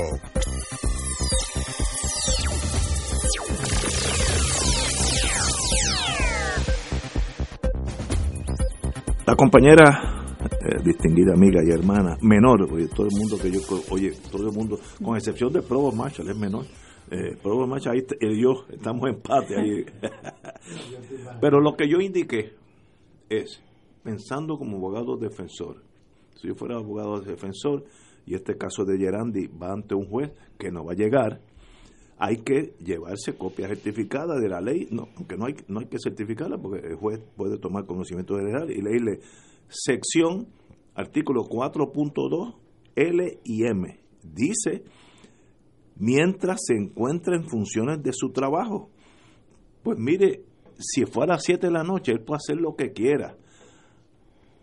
La compañera eh, distinguida amiga y hermana, menor, oye, todo el mundo que yo, oye, todo el mundo, con excepción de Provo Marshall, es menor. Eh, Provo Marshall, ahí y yo estamos en empate ahí. [LAUGHS] Pero lo que yo indiqué es, pensando como abogado defensor, si yo fuera abogado defensor y este caso de Gerandi va ante un juez que no va a llegar, hay que llevarse copia certificada de la ley, no, aunque no hay, que certificarla porque el juez puede tomar conocimiento general y leerle sección, artículo 4.2, L y M. Dice, mientras se encuentra en funciones de su trabajo. Pues mire, si fuera a las 7 de la noche, él puede hacer lo que quiera.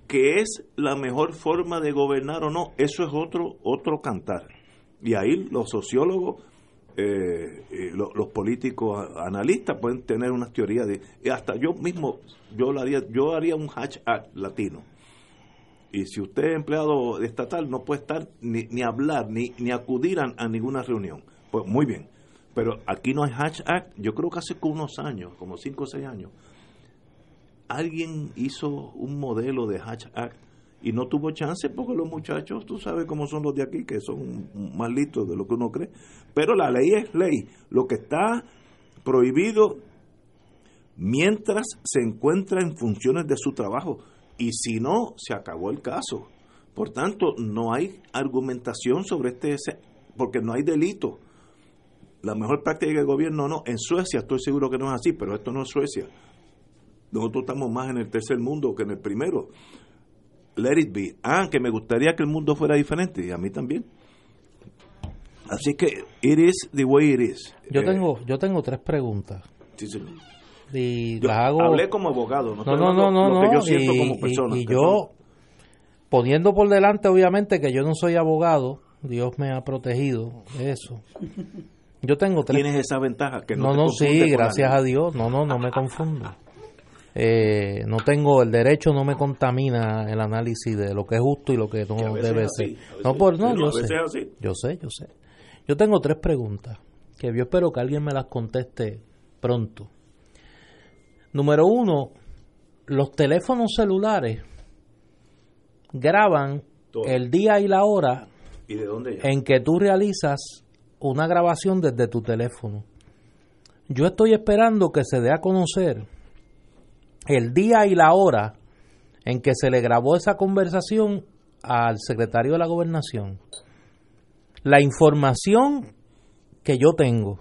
Que es la mejor forma de gobernar o no, eso es otro, otro cantar. Y ahí los sociólogos eh, los políticos analistas pueden tener unas teorías de hasta yo mismo yo lo haría yo haría un hashtag latino. Y si usted es empleado estatal no puede estar ni, ni hablar ni, ni acudir a, ninguna reunión. Pues muy bien. Pero aquí no hay hashtag yo creo que hace unos años como 5 o 6 años alguien hizo un modelo de hashtag y no tuvo chance porque los muchachos, tú sabes cómo son los de aquí, que son más listos de lo que uno cree. Pero la ley es ley. Lo que está prohibido mientras se encuentra en funciones de su trabajo. Y si no, se acabó el caso. Por tanto, no hay argumentación sobre este, porque no hay delito. La mejor práctica del gobierno no. En Suecia estoy seguro que no es así, pero esto no es Suecia. Nosotros estamos más en el tercer mundo que en el primero let it be. Ah, que me gustaría que el mundo fuera diferente, y a mí también. Así que, it is the way it is. Yo, eh, tengo, yo tengo tres preguntas. Sí, Y las hago... Hablé como abogado, no, no, no, no, no, que yo siento como persona. Y, yo, poniendo por delante, obviamente, que yo no soy abogado, Dios me ha protegido de eso. Yo tengo tres... Tienes esa ventaja que no No, no, sí, gracias a Dios. No, no, no me confundo. Eh, no tengo el derecho no me contamina el análisis de lo que es justo y lo que no debe ser. no por no, yo sé. yo sé yo sé. Yo tengo tres preguntas que yo espero que alguien me las conteste pronto. Número uno los teléfonos celulares graban el día y la hora en que tú realizas una grabación desde tu teléfono yo estoy esperando que se dé a conocer el día y la hora en que se le grabó esa conversación al secretario de la gobernación. La información que yo tengo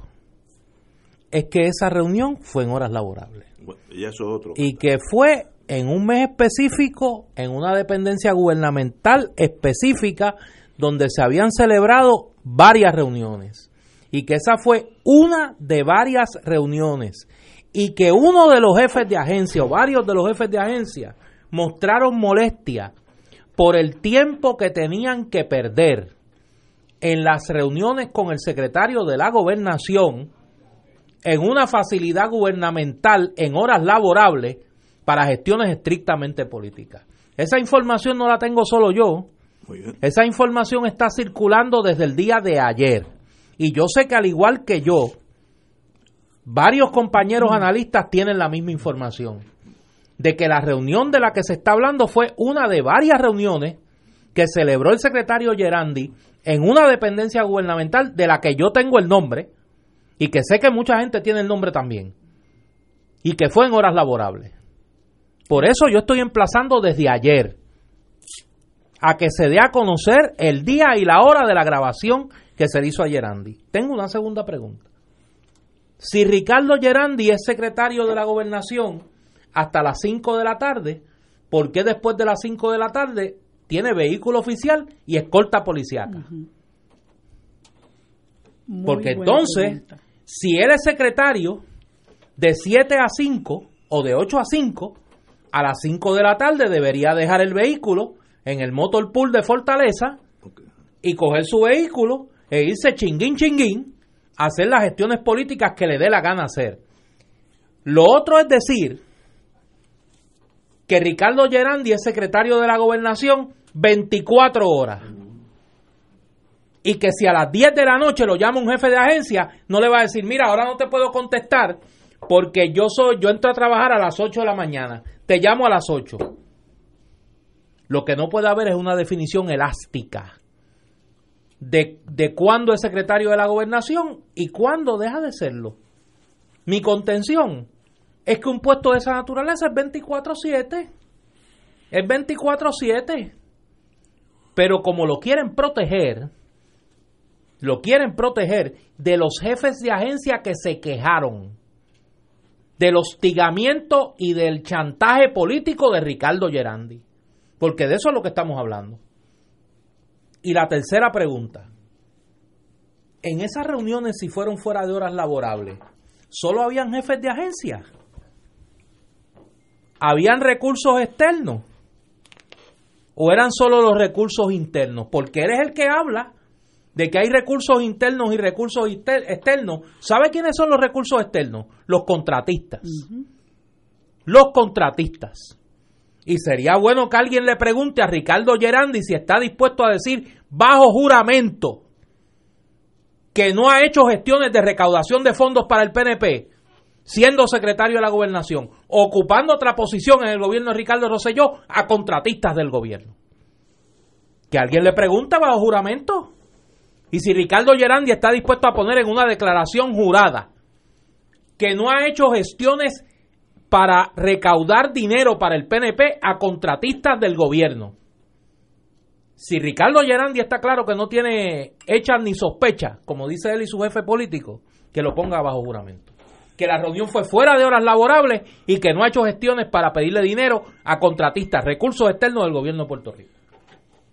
es que esa reunión fue en horas laborables. y, eso otro. y que fue en un mes específico, en una dependencia gubernamental específica, donde se habían celebrado varias reuniones. Y que esa fue una de varias reuniones y que uno de los jefes de agencia o varios de los jefes de agencia mostraron molestia por el tiempo que tenían que perder en las reuniones con el secretario de la gobernación en una facilidad gubernamental en horas laborables para gestiones estrictamente políticas. Esa información no la tengo solo yo. Esa información está circulando desde el día de ayer. Y yo sé que al igual que yo, varios compañeros analistas tienen la misma información, de que la reunión de la que se está hablando fue una de varias reuniones que celebró el secretario Gerandi en una dependencia gubernamental de la que yo tengo el nombre y que sé que mucha gente tiene el nombre también y que fue en horas laborables. Por eso yo estoy emplazando desde ayer a que se dé a conocer el día y la hora de la grabación que se hizo a Gerandi. Tengo una segunda pregunta. Si Ricardo Gerandi es secretario de la gobernación hasta las 5 de la tarde, ¿por qué después de las 5 de la tarde tiene vehículo oficial y escolta policial? Porque entonces, si él es secretario de 7 a 5 o de 8 a 5, a las 5 de la tarde debería dejar el vehículo en el motor pool de Fortaleza y coger su vehículo e irse chinguín chinguín hacer las gestiones políticas que le dé la gana hacer. Lo otro es decir que Ricardo Gerandi es secretario de la gobernación 24 horas. Y que si a las 10 de la noche lo llama un jefe de agencia, no le va a decir, mira, ahora no te puedo contestar porque yo soy yo entro a trabajar a las 8 de la mañana, te llamo a las 8. Lo que no puede haber es una definición elástica de, de cuándo es secretario de la gobernación y cuándo deja de serlo. Mi contención es que un puesto de esa naturaleza es 24-7. Es 24-7. Pero como lo quieren proteger, lo quieren proteger de los jefes de agencia que se quejaron del hostigamiento y del chantaje político de Ricardo Gerandi. Porque de eso es lo que estamos hablando. Y la tercera pregunta. En esas reuniones, si fueron fuera de horas laborables, ¿solo habían jefes de agencia? ¿Habían recursos externos? ¿O eran solo los recursos internos? Porque eres el que habla de que hay recursos internos y recursos externos. ¿Sabe quiénes son los recursos externos? Los contratistas. Los contratistas. Y sería bueno que alguien le pregunte a Ricardo Gerandi si está dispuesto a decir bajo juramento que no ha hecho gestiones de recaudación de fondos para el PNP, siendo secretario de la gobernación, ocupando otra posición en el gobierno de Ricardo Rosselló a contratistas del gobierno. Que alguien le pregunte bajo juramento. Y si Ricardo Gerandi está dispuesto a poner en una declaración jurada que no ha hecho gestiones para recaudar dinero para el PNP a contratistas del gobierno. Si Ricardo Gerandi está claro que no tiene hecha ni sospecha, como dice él y su jefe político, que lo ponga bajo juramento. Que la reunión fue fuera de horas laborables y que no ha hecho gestiones para pedirle dinero a contratistas, recursos externos del gobierno de Puerto Rico.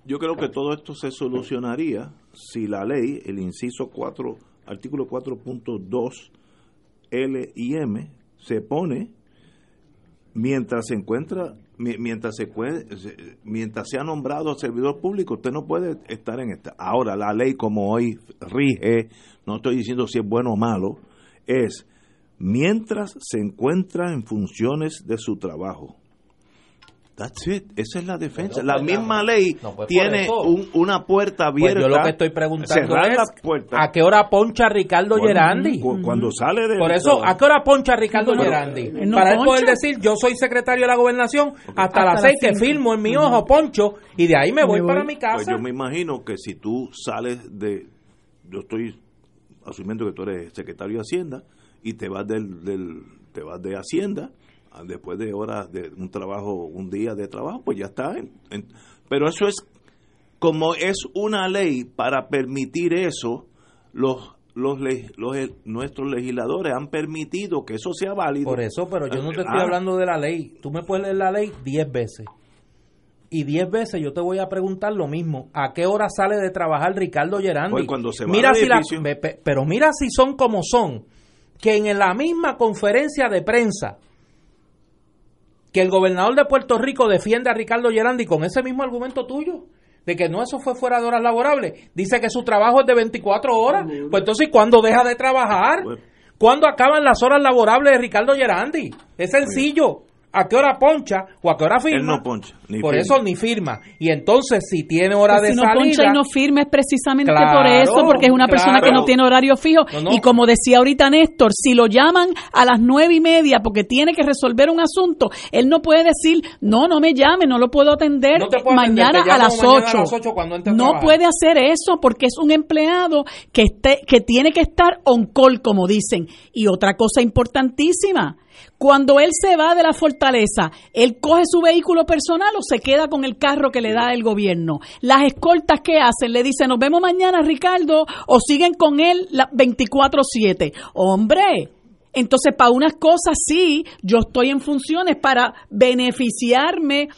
Yo creo que todo esto se solucionaría si la ley, el inciso 4, artículo 4.2 L y M, se pone mientras se encuentra, mientras se mientras se ha nombrado servidor público, usted no puede estar en esta. Ahora, la ley como hoy rige, no estoy diciendo si es bueno o malo, es mientras se encuentra en funciones de su trabajo. That's it. Esa es la defensa. la pues, misma ley pues, tiene una puerta abierta. Pues yo lo que estoy preguntando es ¿a qué hora poncha Ricardo Gerandi? Cuando sale de... Por eso, ¿a qué hora poncha Ricardo Gerandi? Para él poder decir, yo soy secretario de la gobernación hasta, las seis que firmo en mi ojo, poncho, y de ahí me voy, para mi casa. yo me imagino que si tú sales de... Yo estoy asumiendo que tú eres secretario de Hacienda y te vas del, del te vas de Hacienda después de horas de un trabajo, un día de trabajo, pues ya está. pero eso es, como es una ley para permitir eso, los los, los, nuestros legisladores han permitido que eso sea válido. Por eso, pero yo no te estoy ah. hablando de la ley. Tú me puedes leer la ley diez veces. Y diez veces yo te voy a preguntar lo mismo. ¿A qué hora sale de trabajar Ricardo Gerandi? Pues cuando se mira si Pero mira si son como son. Que en la misma conferencia de prensa que el gobernador de Puerto Rico defiende a Ricardo Gerandi con ese mismo argumento tuyo, de que no, eso fue fuera de horas laborables. Dice que su trabajo es de 24 horas. Pues entonces, ¿cuándo deja de trabajar? ¿Cuándo acaban las horas laborables de Ricardo Gerandi? Es sencillo a qué hora poncha o a qué hora firma. Él no poncha. por eso ni firma. Y entonces, si tiene hora pues de si no poncha y no firma es precisamente por eso, porque es una persona que no tiene horario fijo. Y como decía ahorita Néstor, si lo llaman a las nueve y media porque tiene que resolver un asunto, él no puede decir, no, no me llame, no lo puedo atender, mañana, a las ocho. no puede hacer eso porque es un empleado que, esté, que tiene que estar on call, como dicen. Y otra cosa importantísima cuando él se va de la fortaleza, él coge su vehículo personal o se queda con el carro que le da el gobierno. Las escoltas que hacen, le dicen, nos vemos mañana, Ricardo, o siguen con él 24/7. Hombre, entonces para unas cosas sí, yo estoy en funciones para beneficiarme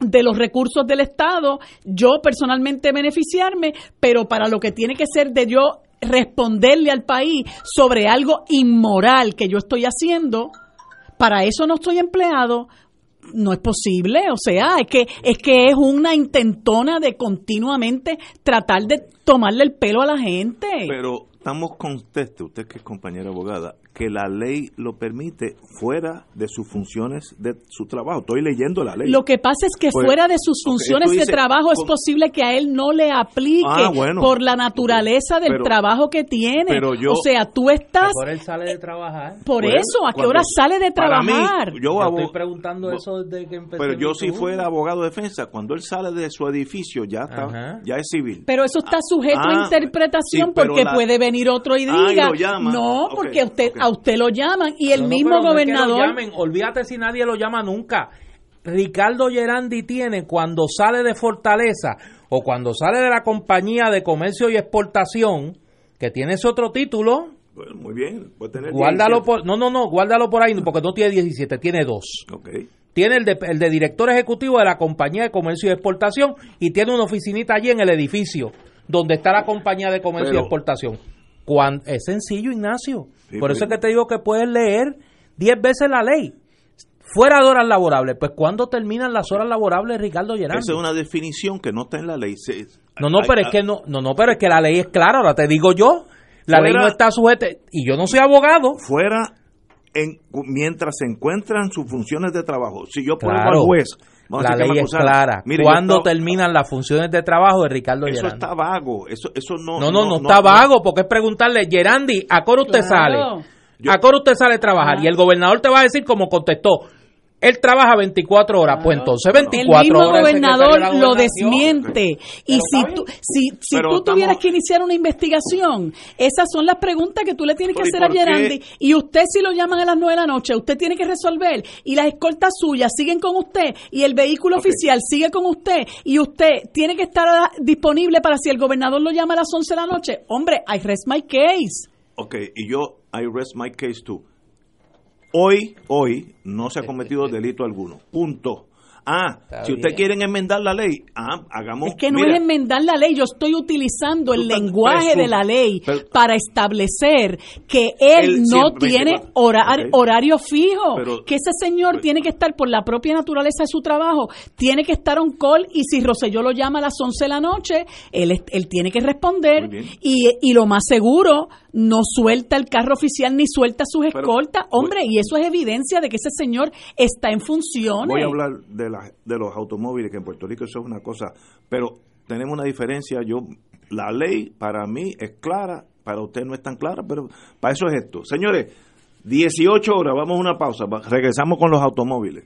de los recursos del Estado, yo personalmente beneficiarme, pero para lo que tiene que ser de yo responderle al país sobre algo inmoral que yo estoy haciendo, para eso no estoy empleado, no es posible, o sea, es que es que es una intentona de continuamente tratar de tomarle el pelo a la gente. Pero estamos contestos, usted que es compañera abogada, que la ley lo permite fuera de sus funciones de su trabajo. Estoy leyendo la ley. Lo que pasa es que pues, fuera de sus funciones de trabajo es posible que a él no le aplique ah, por la naturaleza del trabajo que tiene. o sea, tú estás... Por él sale de trabajar. Por, eso, ¿a qué hora sale de trabajar? yo, estoy preguntando eso desde que empecé. Pero yo si fuera abogado de defensa, cuando él sale de su edificio ya está, ya es civil. Pero eso está sujeto a ah, interpretación porque puede venir otro y diga, no, porque usted, a usted lo llaman y el mismo gobernador... olvídate si nadie lo llama nunca. Ricardo Gerandi tiene cuando sale de Fortaleza o cuando sale de la compañía de comercio y exportación, que tiene ese otro título, muy bien, puede tener guárdalo por, no, no, no, guárdalo por ahí porque no tiene 17, tiene dos. Tiene el de, el de director ejecutivo de la compañía de comercio y exportación y tiene una oficinita allí en el edificio donde está la compañía de comercio y exportación. Es sencillo, Ignacio. Por eso es que te digo que puedes leer 10 veces la ley. Fuera de horas laborables. Pues ¿cuándo terminan las horas laborables, Ricardo Gerardo? Esa es una definición que no está en la ley. no, no, pero es que no, no, no, pero es que la ley es clara. Ahora te digo yo, la ley no está sujeta y yo no soy abogado. Fuera en, mientras se encuentran sus funciones de trabajo. Si yo pongo al juez la ley es clara. ¿Cuándo terminan las funciones de trabajo de Ricardo Eso está vago. Eso, eso no, no, no, no, está vago, porque es preguntarle, Gerandi, ¿a qué hora usted sale? ¿A qué hora usted sale a trabajar? Y el gobernador te va a decir como contestó, él trabaja 24 horas, pues entonces 24 horas. El mismo gobernador lo desmiente. Y si tú, si, si tú tuvieras que iniciar una investigación, esas son las preguntas que tú le tienes que hacer a Gerandi. Y usted, si lo llaman a las 9 de la noche, usted tiene que resolver. Y las escoltas suyas siguen con usted. Y el vehículo oficial sigue con usted. Y usted tiene que estar disponible para si el gobernador lo llama a las 11 de la noche. Hombre, I rest my case. Ok, y yo, I rest my case too Hoy, hoy no se ha cometido delito alguno. Punto. Ah, si ustedes quieren enmendar la ley, ah, hagamos. Es que no es enmendar la ley, yo estoy utilizando el lenguaje de la ley para establecer que él, no tiene horario fijo, que ese señor tiene que estar por la propia naturaleza de su trabajo, tiene que estar on call y si Roselló lo llama a las 11 de la noche, él, él tiene que responder y, y lo más seguro no suelta el carro oficial ni suelta sus escoltas. Hombre, y eso es evidencia de que ese señor está en funciones. Voy a hablar de, la, de los automóviles, que en Puerto Rico eso es una cosa, pero tenemos una diferencia. Yo La ley para mí es clara, para usted no es tan clara, pero para eso es esto. Señores, 18 horas, vamos a una pausa, regresamos con los automóviles.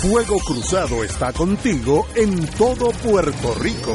Fuego Cruzado está contigo en todo Puerto Rico.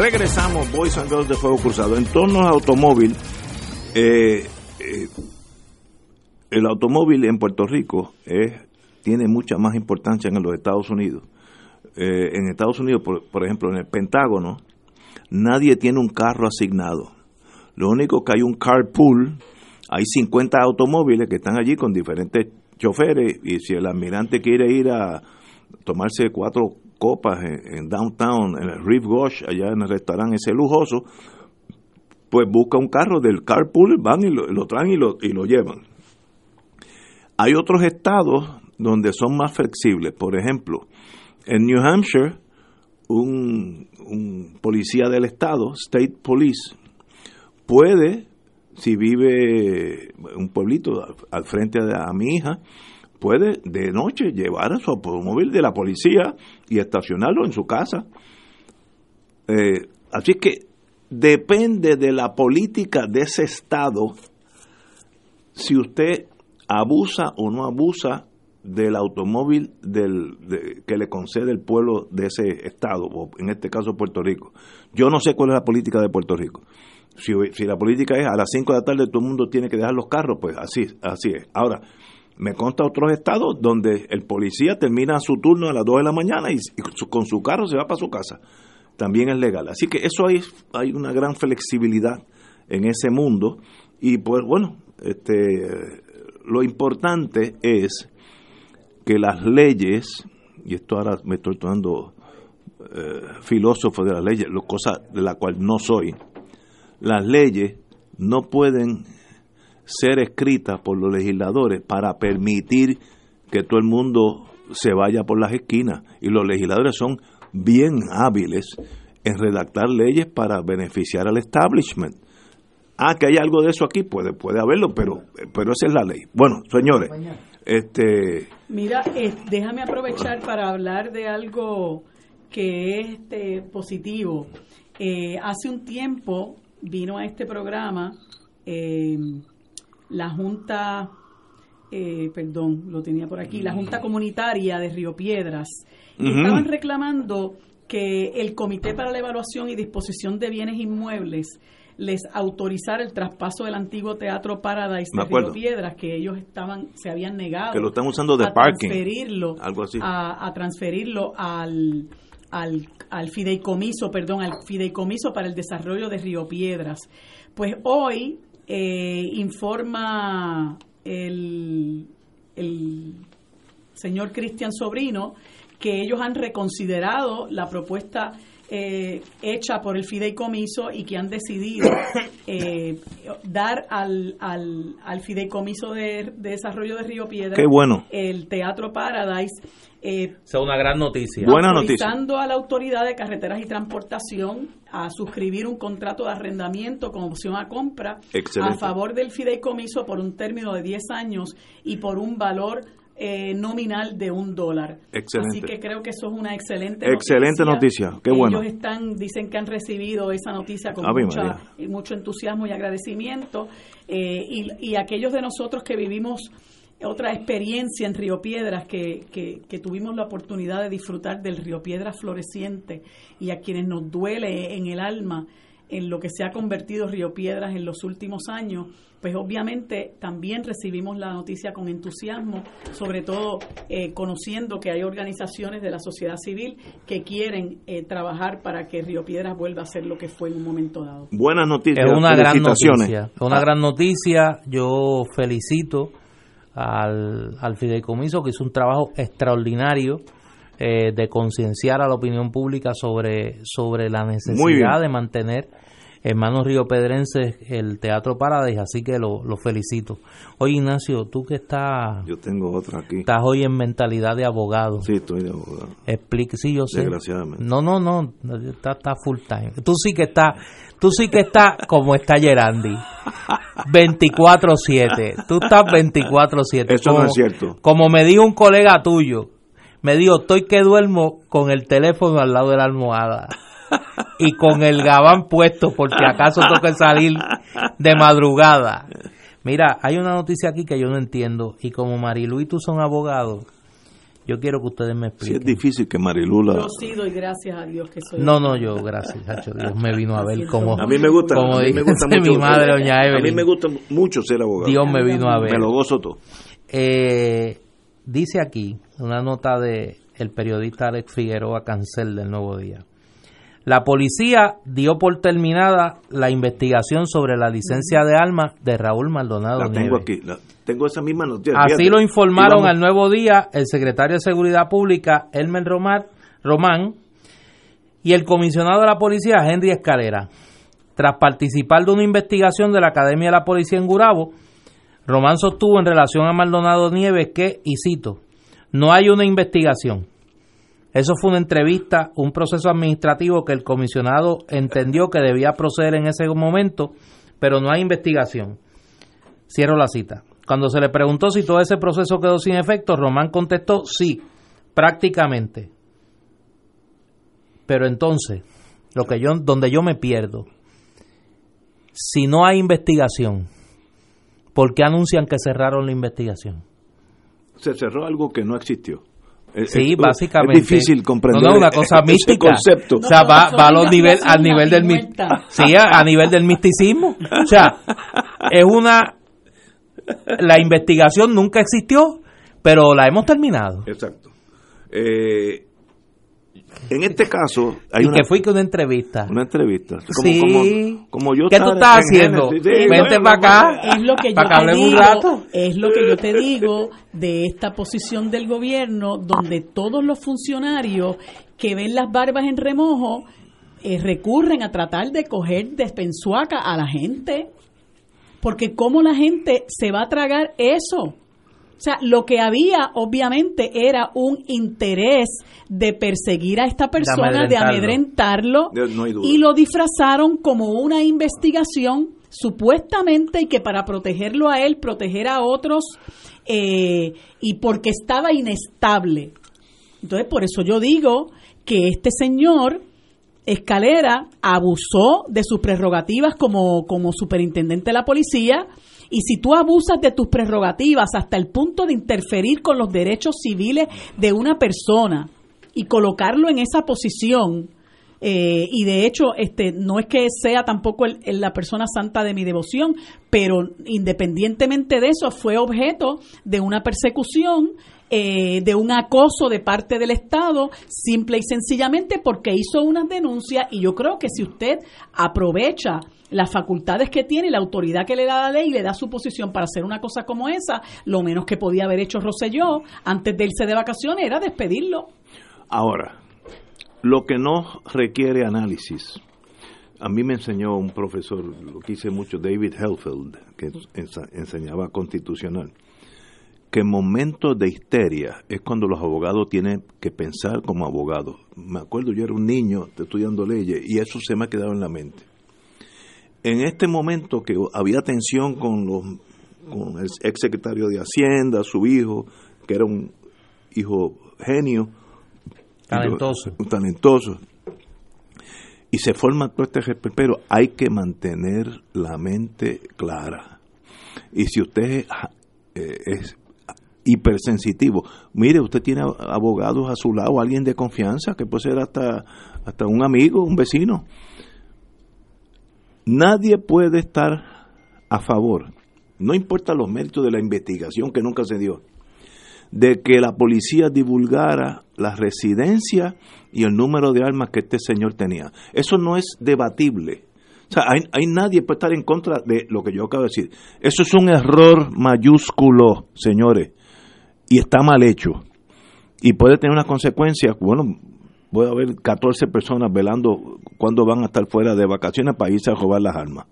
Regresamos, Boys and Girls de Fuego Cruzado. En torno al automóvil, eh, eh, el automóvil en Puerto Rico tiene mucha más importancia en los Estados Unidos. Eh, en Estados Unidos, por, ejemplo, en el Pentágono, nadie tiene un carro asignado. Lo único que hay un carpool, hay 50 automóviles que están allí con diferentes choferes y si el almirante quiere ir a tomarse cuatro copas en, downtown, en el Reef Gosh, allá en el restaurante ese lujoso, pues busca un carro del carpool, van y lo, traen y lo, y lo llevan. Hay otros estados donde son más flexibles. Por ejemplo, en New Hampshire, un, policía del estado, State Police, puede, si vive un pueblito al frente de a mi hija, puede de noche llevar a su automóvil de la policía y estacionarlo en su casa. Eh, así que depende de la política de ese estado si usted abusa o no abusa del automóvil del, que le concede el pueblo de ese estado, o en este caso Puerto Rico. Yo no sé cuál es la política de Puerto Rico. Si, la política es a las 5 de la tarde todo el mundo tiene que dejar los carros, pues así, así es. Ahora, me consta otros estados donde el policía termina su turno a las 2 de la mañana y, con su carro se va para su casa. También es legal. Así que eso hay, hay una gran flexibilidad en ese mundo. Y pues bueno, este, lo importante es que las leyes, y esto ahora me estoy tomando eh, filósofo de las leyes, cosa de la cual no soy, las leyes no pueden ser escritas por los legisladores para permitir que todo el mundo se vaya por las esquinas. Y los legisladores son bien hábiles en redactar leyes para beneficiar al establishment. Ah, que hay algo de eso aquí, puede, puede haberlo, pero, pero esa es la ley. Bueno, señores, este... Mira, eh, déjame aprovechar para hablar de algo que es este, positivo. Eh, hace un tiempo vino a este programa eh, la Junta, eh, perdón, lo tenía por aquí, la Junta Comunitaria de Río Piedras. Estaban reclamando que el Comité para la Evaluación y Disposición de Bienes Inmuebles les autorizara el traspaso del antiguo Teatro Paradise de Río Piedras, que ellos estaban se habían negado que lo están usando de a transferirlo, algo así. A, transferirlo al, al, al fideicomiso, perdón, al fideicomiso para el desarrollo de Río Piedras. Pues hoy eh, informa el, el señor Cristian Sobrino que ellos han reconsiderado la propuesta eh, hecha por el fideicomiso y que han decidido [COUGHS] eh, dar al, al, al fideicomiso de, desarrollo de Río Piedra bueno. el Teatro Paradise. Eh, es una gran noticia. Buena noticia. a la Autoridad de Carreteras y Transportación a suscribir un contrato de arrendamiento con opción a compra a favor del fideicomiso por un término de 10 años y por un valor eh, nominal de un dólar. Excelente. Así que creo que eso es una excelente Excelente noticia, qué bueno. Ellos están, dicen que han recibido esa noticia con mucho entusiasmo y agradecimiento. Eh, y, aquellos de nosotros que vivimos otra experiencia en Río Piedras, que, que, que, tuvimos la oportunidad de disfrutar del Río Piedras floreciente y a quienes nos duele en el alma en lo que se ha convertido Río Piedras en los últimos años, pues obviamente también recibimos la noticia con entusiasmo, sobre todo eh, conociendo que hay organizaciones de la sociedad civil que quieren eh, trabajar para que Río Piedras vuelva a ser lo que fue en un momento dado. Buenas noticias. Es una gran noticia. Es una gran noticia. Yo felicito al, al fideicomiso que hizo un trabajo extraordinario. Eh, de concienciar a la opinión pública sobre, sobre la necesidad de mantener hermanos Río Pedrense, el Teatro Paradise, así que lo, felicito. Oye, Ignacio, tú que estás... Yo tengo otra aquí. Estás hoy en mentalidad de abogado. Sí, estoy de abogado. Explique, sí, yo sé. Desgraciadamente. No, no, no, está, está full time. Tú sí que estás, tú sí que estás como está Gerandi. 24-7. Tú estás 24-7. Eso no es cierto. Como me dijo un colega tuyo, me dijo, estoy que duermo con el teléfono al lado de la almohada y con el gabán puesto porque acaso toca salir de madrugada. Mira, hay una noticia aquí que yo no entiendo y como Marilu y tú son abogados, yo quiero que ustedes me expliquen. Sí, es difícil que Marilu la... Yo sí doy gracias a Dios que soy... No, no, yo gracias, Dios me vino a ver como... A mí me gusta, como a mí me gusta [LAUGHS] mucho, mi madre, doña Evelyn. A mí me gusta mucho ser abogado. Dios me vino a ver. Me lo gozo todo. Eh, dice aquí, una nota de el periodista Alex Figueroa Cancel del Nuevo Día. La policía dio por terminada la investigación sobre la licencia de armas de Raúl Maldonado. La tengo aquí, tengo esa misma noticia. Así lo informaron al nuevo día el secretario de Seguridad Pública, Elmer Romar, Román, y el comisionado de la policía, Henry Escalera. Tras participar de una investigación de la Academia de la Policía en Gurabo, Román sostuvo en relación a Maldonado Nieves que, y cito, no hay una investigación eso fue una entrevista, un proceso administrativo que el comisionado entendió que debía proceder en ese momento, pero no hay investigación. Cierro la cita. Cuando se le preguntó si todo ese proceso quedó sin efecto, Román contestó sí, prácticamente. Pero entonces, lo que yo donde yo me pierdo, si no hay investigación, ¿por qué anuncian que cerraron la investigación? Se cerró algo que no existió. Sí, básicamente. Es difícil comprender. No, no, una cosa mística. concepto. o sea, va, va a los nivel, al nivel del sí, a, nivel del misticismo. O sea, es una la investigación nunca existió, pero la hemos terminado. Exacto. Eh, en este caso, hay y que fue que una entrevista. Una entrevista. Como, sí. Como, yo ¿Qué tú estás haciendo? Vente para acá. Es lo que yo te digo. Rato. Es lo que yo te digo de esta posición del gobierno, donde todos los funcionarios que ven las barbas en remojo eh, recurren a tratar de coger despensuaca a la gente. Porque cómo la gente se va a tragar eso. O sea, lo que había obviamente era un interés de perseguir a esta persona, de amedrentarlo, y lo disfrazaron como una investigación supuestamente y que para protegerlo a él, proteger a otros, eh, y porque estaba inestable. Entonces, por eso yo digo que este señor Escalera abusó de sus prerrogativas como, como superintendente de la policía y si tú abusas de tus prerrogativas hasta el punto de interferir con los derechos civiles de una persona y colocarlo en esa posición, eh, y de hecho, este, no es que sea tampoco la persona santa de mi devoción, pero independientemente de eso, fue objeto de una persecución eh, de un acoso de parte del Estado, simple y sencillamente porque hizo una denuncia y yo creo que si usted aprovecha las facultades que tiene la autoridad que le da la ley y le da su posición para hacer una cosa como esa, lo menos que podía haber hecho Rosselló antes de irse de vacaciones era despedirlo. Ahora, lo que no requiere análisis, a mí me enseñó un profesor, lo que hice mucho, David Helfeld, que enseñaba constitucional que en momentos de histeria es cuando los abogados tienen que pensar como abogados. Me acuerdo, yo era un niño estudiando leyes y eso se me ha quedado en la mente. En este momento que había tensión con, los, con el ex secretario de Hacienda, su hijo, que era un hijo genio, talentoso, talentoso, y se forma todo este pero hay que mantener la mente clara. Y si usted es hipersensitivo. Mire, usted tiene abogados a su lado, alguien de confianza, que puede ser hasta, hasta un amigo, un vecino. Nadie puede estar a favor, no importa los méritos de la investigación que nunca se dio, de que la policía divulgara la residencia y el número de armas que este señor tenía. Eso no es debatible. O sea, hay, hay, nadie puede estar en contra de lo que yo acabo de decir. Eso es un error mayúsculo, señores y está mal hecho y puede tener unas consecuencias, bueno, puede haber 14 personas velando cuando van a estar fuera de vacaciones para irse a robar las armas.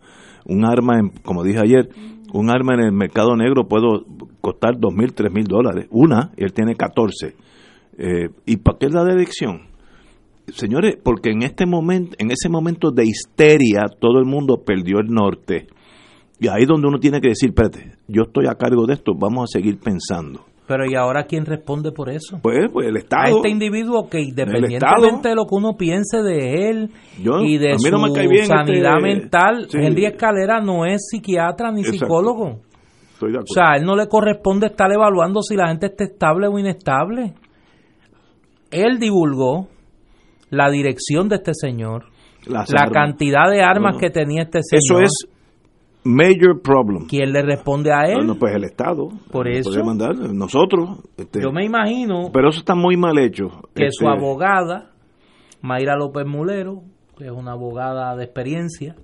Un arma, como dije ayer, un arma en el mercado negro puede costar 2.000, 3.000 dólares. Una, él tiene 14. Eh, ¿Y para qué es la dirección? Señores, porque en este momento, en ese momento de histeria, todo el mundo perdió el norte. Y ahí es donde uno tiene que decir, espérate, yo estoy a cargo de esto, vamos a seguir pensando. Pero ¿y ahora quién responde por eso? Pues, pues el Estado. A este individuo que independientemente de lo que uno piense de él y de su este sanidad mental, Henry Escalera no es psiquiatra ni psicólogo. O sea, a él no le corresponde estar evaluando si la gente está estable o inestable. Él divulgó la dirección de este señor, la cantidad de armas que tenía este señor. Eso es major problem. ¿Quién le responde a él? pues el Estado. Por eso. mandar nosotros. Este, yo me imagino. Pero eso está muy mal hecho. Que su este, abogada, Mayra López Mulero, que es una abogada de experiencia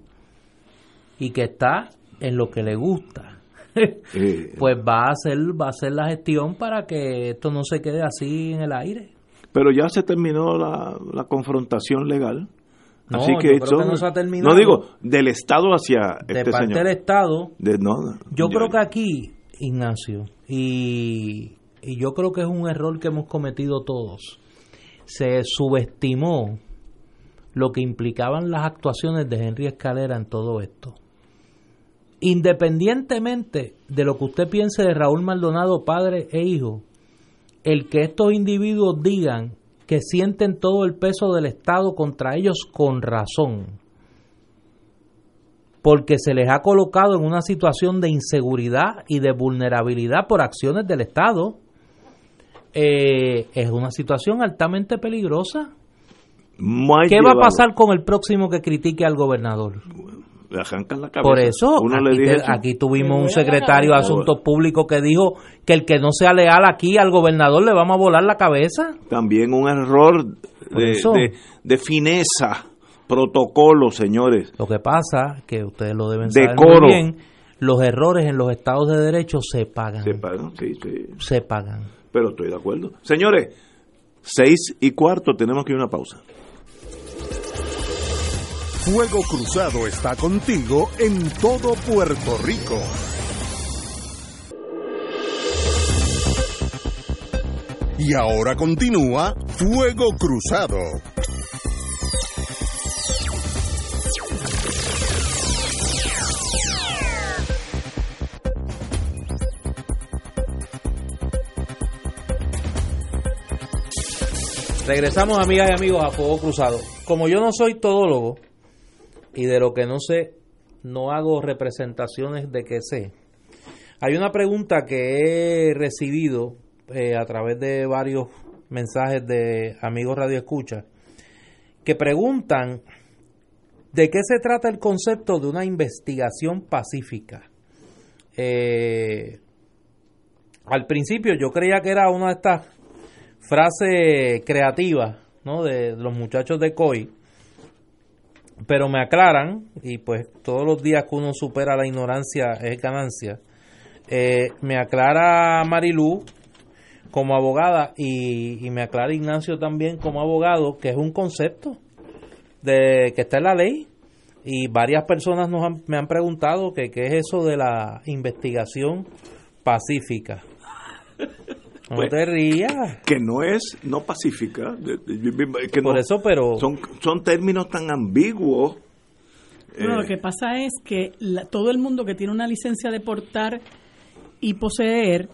y que está en lo que le gusta. [LAUGHS] [LAUGHS] pues va a hacer va a hacer la gestión para que esto no se quede así en el aire. Pero ya se terminó la, la confrontación legal. No, Así que, no se ha terminado. No digo del Estado hacia de este parte del Estado. yo creo que aquí, Ignacio, y, y yo creo que es un error que hemos cometido todos, se subestimó lo que implicaban las actuaciones de Henry Escalera en todo esto. Independientemente de lo que usted piense de Raúl Maldonado, padre e hijo, el que estos individuos digan que sienten todo el peso del Estado contra ellos con razón, porque se les ha colocado en una situación de inseguridad y de vulnerabilidad por acciones del Estado, eh, es una situación altamente peligrosa. ¿Qué va a pasar con el próximo que critique al gobernador? Le arrancan la cabeza. Por eso, aquí, tuvimos un secretario de Asuntos Públicos que dijo que el que no sea leal aquí al gobernador le vamos a volar la cabeza. También un error de, de, fineza, protocolo, señores. Lo que pasa, que ustedes lo deben saber muy bien, los errores en los estados de derecho se pagan. Se pagan, sí, sí. Se pagan. Pero estoy de acuerdo. Señores, seis y cuarto, tenemos que ir a una pausa. Fuego Cruzado está contigo en todo Puerto Rico. Y ahora continúa Fuego Cruzado. Regresamos, amigas y amigos, a Fuego Cruzado. Como yo no soy todólogo, y de lo que no sé, no hago representaciones de que sé. Hay una pregunta que he recibido eh, a través de varios mensajes de amigos Radio Escucha que preguntan de qué se trata el concepto de una investigación pacífica. Eh, al principio yo creía que era una de estas frases creativas ¿no? de los muchachos de COI, pero me aclaran, y pues todos los días que uno supera la ignorancia es ganancia, eh, me aclara Marilú como abogada y, me aclara Ignacio también como abogado que es un concepto de que está en la ley y varias personas nos me han preguntado que qué es eso de la investigación pacífica. No pues, te rías. Que no es no pacífica. Que Por eso, pero. Son, son términos tan ambiguos. lo eh, que pasa es que todo el mundo que tiene una licencia de portar y poseer,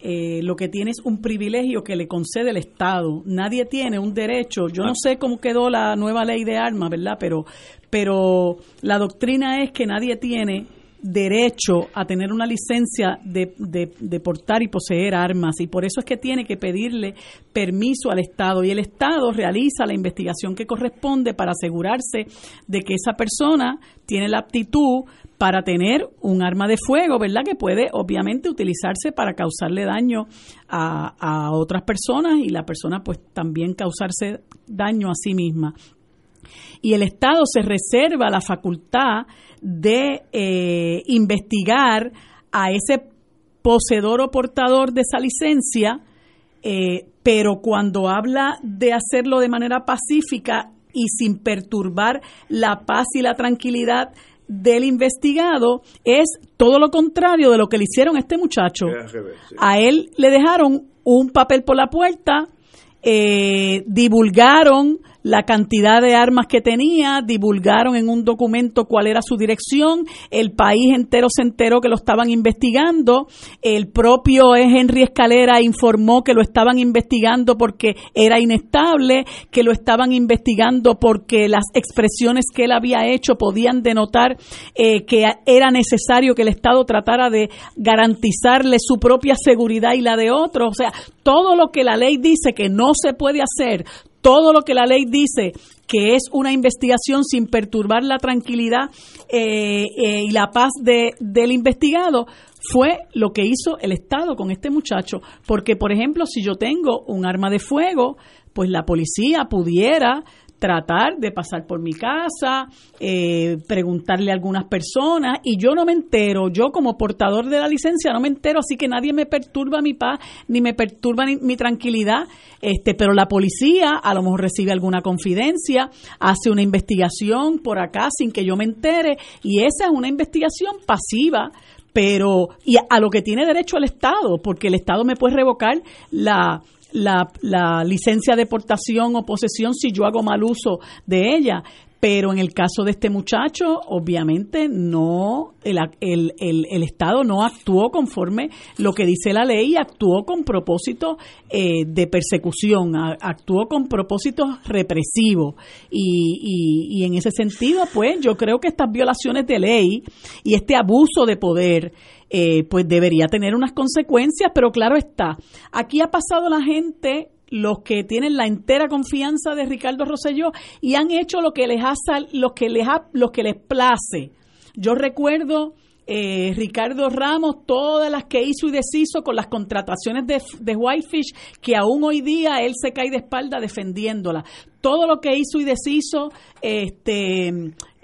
eh, lo que tiene es un privilegio que le concede el Estado. Nadie tiene un derecho. Yo no ah. sé cómo quedó la nueva ley de armas, ¿verdad? Pero, pero la doctrina es que nadie tiene derecho a tener una licencia de, de, portar y poseer armas y por eso es que tiene que pedirle permiso al Estado y el Estado realiza la investigación que corresponde para asegurarse de que esa persona tiene la aptitud para tener un arma de fuego, ¿verdad? Que puede obviamente utilizarse para causarle daño a, a otras personas y la persona pues también causarse daño a sí misma. Y el Estado se reserva la facultad de eh, investigar a ese poseedor o portador de esa licencia, eh, pero cuando habla de hacerlo de manera pacífica y sin perturbar la paz y la tranquilidad del investigado, es todo lo contrario de lo que le hicieron a este muchacho. A él le dejaron un papel por la puerta, eh, divulgaron la cantidad de armas que tenía, divulgaron en un documento cuál era su dirección, el país entero se enteró que lo estaban investigando, el propio Henry Escalera informó que lo estaban investigando porque era inestable, que lo estaban investigando porque las expresiones que él había hecho podían denotar eh, que era necesario que el Estado tratara de garantizarle su propia seguridad y la de otros. O sea, todo lo que la ley dice que no se puede hacer, todo lo que la ley dice que es una investigación sin perturbar la tranquilidad eh, eh, y la paz de, del investigado, fue lo que hizo el Estado con este muchacho. Porque, por ejemplo, si yo tengo un arma de fuego, pues la policía pudiera tratar de pasar por mi casa, eh, preguntarle a algunas personas y yo no me entero, yo como portador de la licencia no me entero, así que nadie me perturba mi paz ni me perturba mi tranquilidad, este, pero la policía a lo mejor recibe alguna confidencia, hace una investigación por acá sin que yo me entere y esa es una investigación pasiva pero y a lo que tiene derecho el Estado, porque el Estado me puede revocar la la, la licencia de portación o posesión si yo hago mal uso de ella. Pero en el caso de este muchacho, obviamente no, el, el, el, Estado no actuó conforme lo que dice la ley, actuó con propósito eh, de persecución, actuó con propósitos represivos. Y, y, y en ese sentido, pues yo creo que estas violaciones de ley y este abuso de poder eh, pues debería tener unas consecuencias, pero claro está, aquí ha pasado la gente los que tienen la entera confianza de Ricardo Rosselló y han hecho lo que les ha los que les ha, los que les place Yo recuerdo eh, Ricardo Ramos, todas las que hizo y deshizo con las contrataciones de, de Whitefish, que aún hoy día él se cae de espalda defendiéndola. Todo lo que hizo y deshizo, este,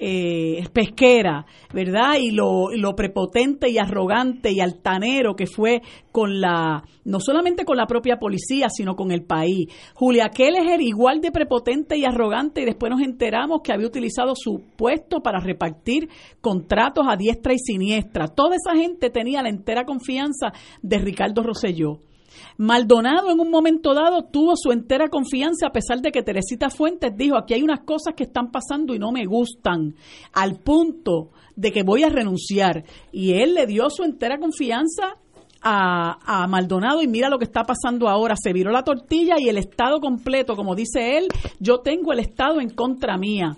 eh, pesquera, ¿verdad? Y lo, prepotente y arrogante y altanero que fue con la, no solamente con la propia policía, sino con el país. Julia Keller igual de prepotente y arrogante y después nos enteramos que había utilizado su puesto para repartir contratos a diestra y siniestra. Toda esa gente tenía la entera confianza de Ricardo Rosselló. Maldonado en un momento dado tuvo su entera confianza a pesar de que Teresita Fuentes dijo, aquí hay unas cosas que están pasando y no me gustan, al punto de que voy a renunciar. Y él le dio su entera confianza a, a, Maldonado y mira lo que está pasando ahora. Se viró la tortilla y el Estado completo, como dice él, yo tengo el Estado en contra mía.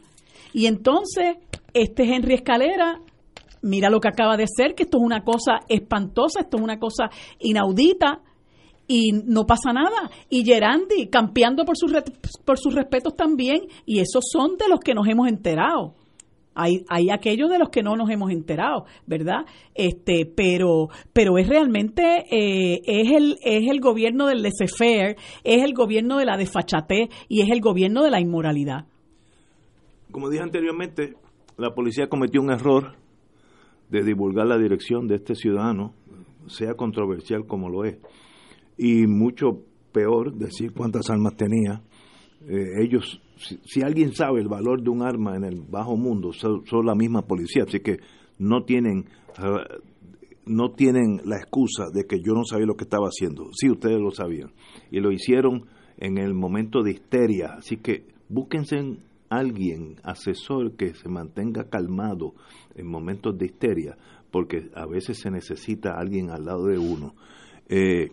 Y entonces, este Henry Escalera, mira lo que acaba de ser, que esto es una cosa espantosa, esto es una cosa inaudita y no pasa nada. Y Gerandi campeando por sus, por sus respetos también, y esos son de los que nos hemos enterado. Hay, hay aquellos de los que no nos hemos enterado, ¿verdad? Este, pero, pero es realmente, eh, es, el, es el gobierno del laissez-faire, es el gobierno de la desfachatez y es el gobierno de la inmoralidad. Como dije anteriormente, la policía cometió un error de divulgar la dirección de este ciudadano, sea controversial como lo es y mucho peor decir cuántas armas tenía. Eh, ellos, si, alguien sabe el valor de un arma en el bajo mundo, son, la misma policía, así que no tienen eh, no tienen la excusa de que yo no sabía lo que estaba haciendo. Sí, ustedes lo sabían y lo hicieron en el momento de histeria, así que búsquense alguien asesor que se mantenga calmado en momentos de histeria, porque a veces se necesita alguien al lado de uno. Eh,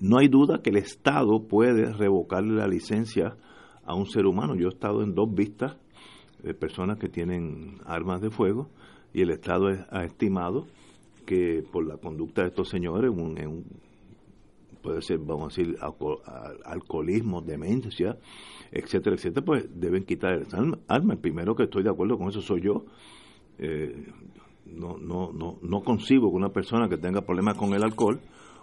no hay duda que el Estado puede revocarle la licencia a un ser humano. Yo he estado en dos vistas de personas que tienen armas de fuego y el Estado ha estimado que por la conducta de estos señores, un, puede ser, vamos a decir, alcoholismo, demencia, etcétera, etcétera, pues deben quitar el arma. El primero que estoy de acuerdo con eso soy yo. Eh, no, no, no, no concibo que una persona que tenga problemas con el alcohol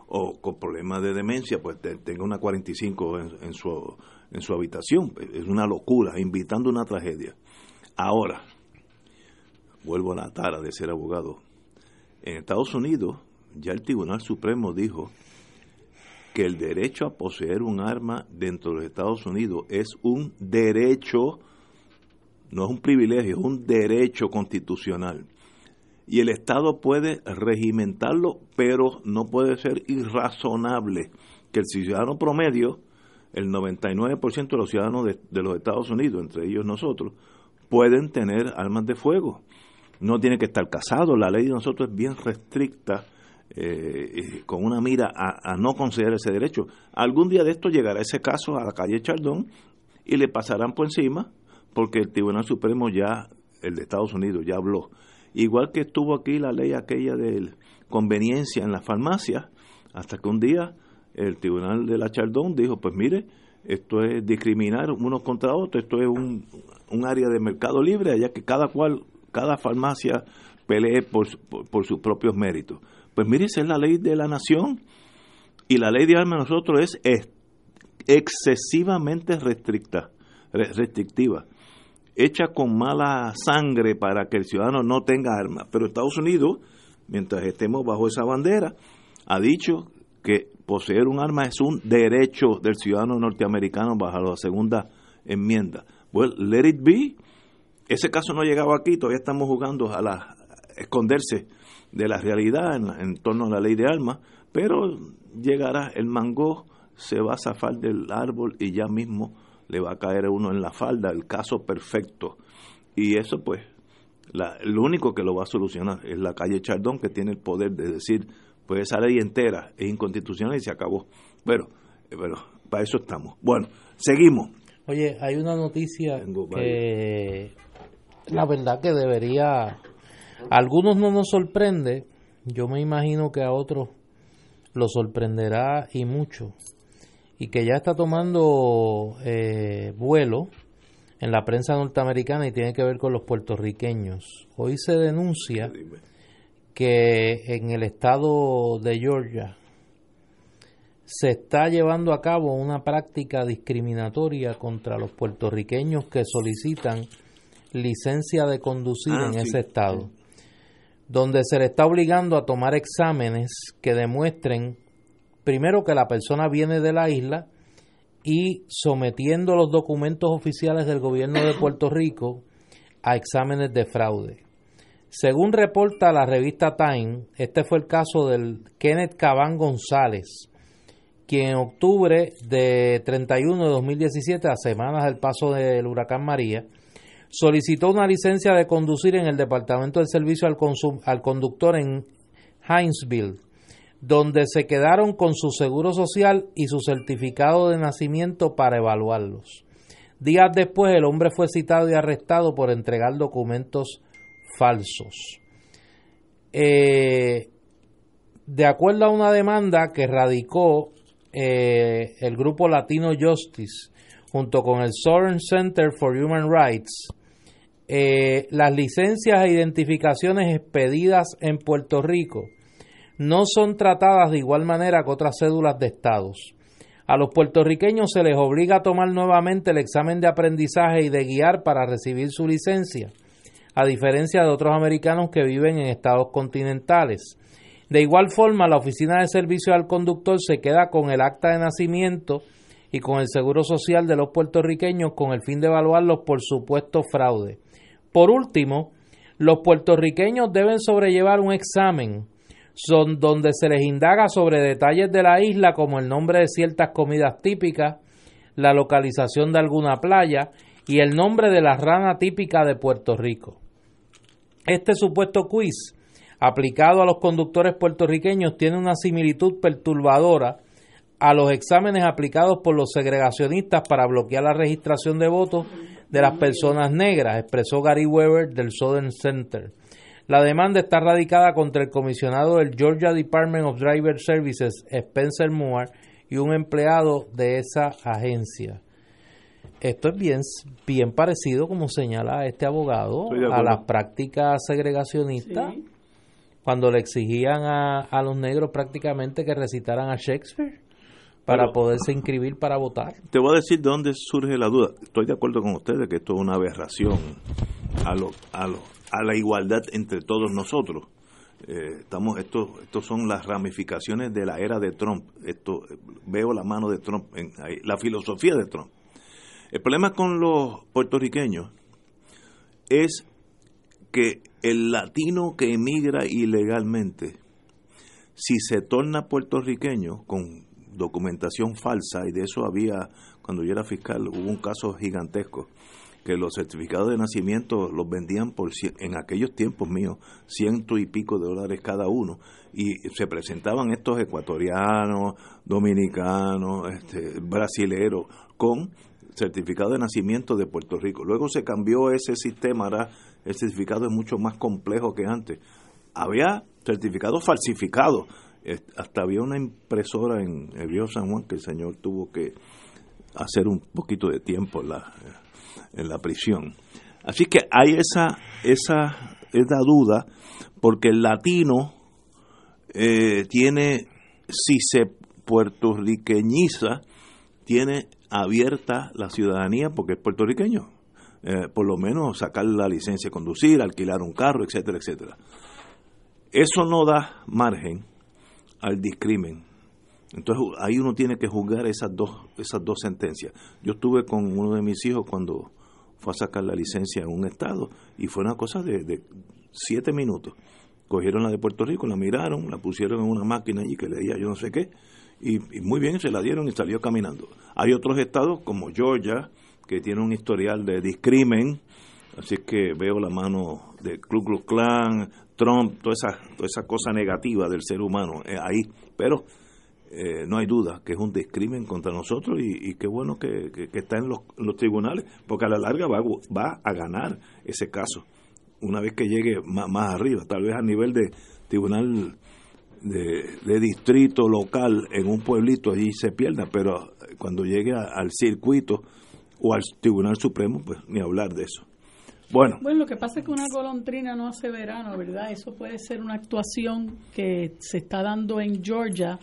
o con problemas de demencia, pues tenga una 45 en, en, su, en su habitación. Es una locura, invitando una tragedia. Ahora, vuelvo a la tara de ser abogado. En Estados Unidos, ya el Tribunal Supremo dijo que el derecho a poseer un arma dentro de los Estados Unidos es un derecho, no es un privilegio, es un derecho constitucional y el Estado puede regimentarlo, pero no puede ser irrazonable que el ciudadano promedio, el 99% de los ciudadanos de, los Estados Unidos, entre ellos nosotros, pueden tener armas de fuego. No tiene que estar casado, la ley de nosotros es bien restricta, eh, con una mira a, no conceder ese derecho. Algún día de esto llegará ese caso a la calle Chardón y le pasarán por encima, porque el Tribunal Supremo ya, el de Estados Unidos, ya habló Igual que estuvo aquí la ley aquella de conveniencia en las farmacias, hasta que un día el Tribunal de la Chardón dijo, pues mire, esto es discriminar unos contra otros, esto es un, un área de mercado libre, allá que cada cual, cada farmacia pelee por, por, sus propios méritos. Pues mire, esa es la ley de la nación y la ley de armas nosotros es excesivamente restricta, restrictiva hecha con mala sangre para que el ciudadano no tenga armas. Pero Estados Unidos, mientras estemos bajo esa bandera, ha dicho que poseer un arma es un derecho del ciudadano norteamericano bajo la segunda enmienda. Well, let it be. Ese caso no ha llegado aquí, todavía estamos jugando a, la, esconderse de la realidad en, en, torno a la ley de armas, pero llegará, el mango se va a zafar del árbol y ya mismo le va a caer a uno en la falda, el caso perfecto. Y eso pues, la, lo único que lo va a solucionar es la calle Chardón, que tiene el poder de decir, pues esa ley entera es inconstitucional y se acabó. Bueno, pero para eso estamos. Bueno, seguimos. Oye, hay una noticia que la verdad que debería, a algunos no nos sorprende, yo me imagino que a otros lo sorprenderá y mucho y que ya está tomando eh, vuelo en la prensa norteamericana y tiene que ver con los puertorriqueños. Hoy se denuncia que en el estado de Georgia se está llevando a cabo una práctica discriminatoria contra los puertorriqueños que solicitan licencia de conducir ah, en ese estado, donde se le está obligando a tomar exámenes que demuestren primero que la persona viene de la isla y sometiendo los documentos oficiales del gobierno de Puerto Rico a exámenes de fraude. Según reporta la revista Time, este fue el caso del Kenneth Cabán González, quien en octubre de 31 de 2017, a semanas del paso del huracán María, solicitó una licencia de conducir en el Departamento del Servicio al, al Conductor en Hinesville, donde se quedaron con su seguro social y su certificado de nacimiento para evaluarlos. Días después el hombre fue citado y arrestado por entregar documentos falsos. Eh, de acuerdo a una demanda que radicó eh, el grupo Latino Justice junto con el Southern Center for Human Rights, eh, las licencias e identificaciones expedidas en Puerto Rico no son tratadas de igual manera que otras cédulas de estados. A los puertorriqueños se les obliga a tomar nuevamente el examen de aprendizaje y de guiar para recibir su licencia, a diferencia de otros americanos que viven en estados continentales. De igual forma, la Oficina de Servicio al Conductor se queda con el acta de nacimiento y con el seguro social de los puertorriqueños con el fin de evaluarlos por supuesto fraude. Por último, los puertorriqueños deben sobrellevar un examen son donde se les indaga sobre detalles de la isla como el nombre de ciertas comidas típicas, la localización de alguna playa y el nombre de la rana típica de Puerto Rico. Este supuesto quiz, aplicado a los conductores puertorriqueños, tiene una similitud perturbadora a los exámenes aplicados por los segregacionistas para bloquear la registración de votos de las personas negras, expresó Gary Weber del Southern Center. La demanda está radicada contra el comisionado del Georgia Department of Driver Services, Spencer Moore, y un empleado de esa agencia. Esto es bien, bien parecido, como señala este abogado, a las prácticas segregacionistas, cuando le exigían a, a, los negros prácticamente que recitaran a Shakespeare para poderse inscribir para votar. Te voy a decir de dónde surge la duda. Estoy de acuerdo con ustedes que esto es una aberración a los a los a la igualdad entre todos nosotros. Eh, estamos esto estos son las ramificaciones de la era de Trump esto veo la mano de Trump en la filosofía de Trump el problema con los puertorriqueños es que el latino que emigra ilegalmente si se torna puertorriqueño con documentación falsa y de eso había cuando yo era fiscal hubo un caso gigantesco que los certificados de nacimiento los vendían por en aquellos tiempos míos ciento y pico de dólares cada uno y se presentaban estos ecuatorianos, dominicanos, este, brasileros con certificado de nacimiento de Puerto Rico. Luego se cambió ese sistema, ahora el certificado es mucho más complejo que antes. Había certificados falsificados, hasta había una impresora en el río San Juan que el señor tuvo que hacer un poquito de tiempo la en la prisión. Así que hay esa, esa, esa duda, porque el latino eh, tiene, si se puertorriqueñiza, tiene abierta la ciudadanía porque es puertorriqueño. Eh, por lo menos sacar la licencia de conducir, alquilar un carro, etcétera, etcétera. Eso no da margen al discrimen. Entonces ahí uno tiene que juzgar esas dos, esas dos sentencias. Yo estuve con uno de mis hijos cuando fue a sacar la licencia en un estado y fue una cosa de, siete minutos. Cogieron la de Puerto Rico, la miraron, la pusieron en una máquina allí que leía yo no sé qué y, muy bien se la dieron y salió caminando. Hay otros estados como Georgia que tiene un historial de discrimen, así que veo la mano de Ku Klux Klan, Trump, toda esa, toda esa cosa negativa del ser humano eh, ahí, pero eh, no hay duda que es un discrimen contra nosotros y, qué bueno que, está en los, tribunales, porque a la larga va, va a ganar ese caso una vez que llegue más, arriba, tal vez a nivel de tribunal de, distrito local en un pueblito allí se pierda, pero cuando llegue al circuito o al Tribunal Supremo, pues ni hablar de eso. Bueno. Bueno, lo que pasa es que una golondrina no hace verano, ¿verdad? Eso puede ser una actuación que se está dando en Georgia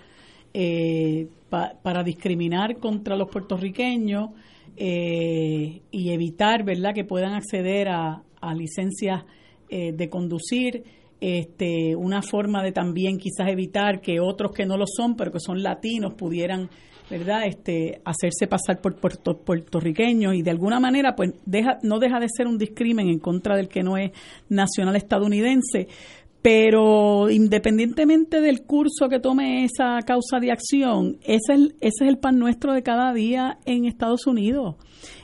eh, para discriminar contra los puertorriqueños eh, y evitar, ¿verdad?, que puedan acceder a, licencias eh, de conducir. Este, una forma de también quizás evitar que otros que no lo son, pero que son latinos, pudieran ¿verdad? Este, hacerse pasar por puertorriqueños y de alguna manera pues deja, no deja de ser un discrimen en contra del que no es nacional estadounidense, pero independientemente del curso que tome esa causa de acción, ese es, el, ese es el pan nuestro de cada día en Estados Unidos.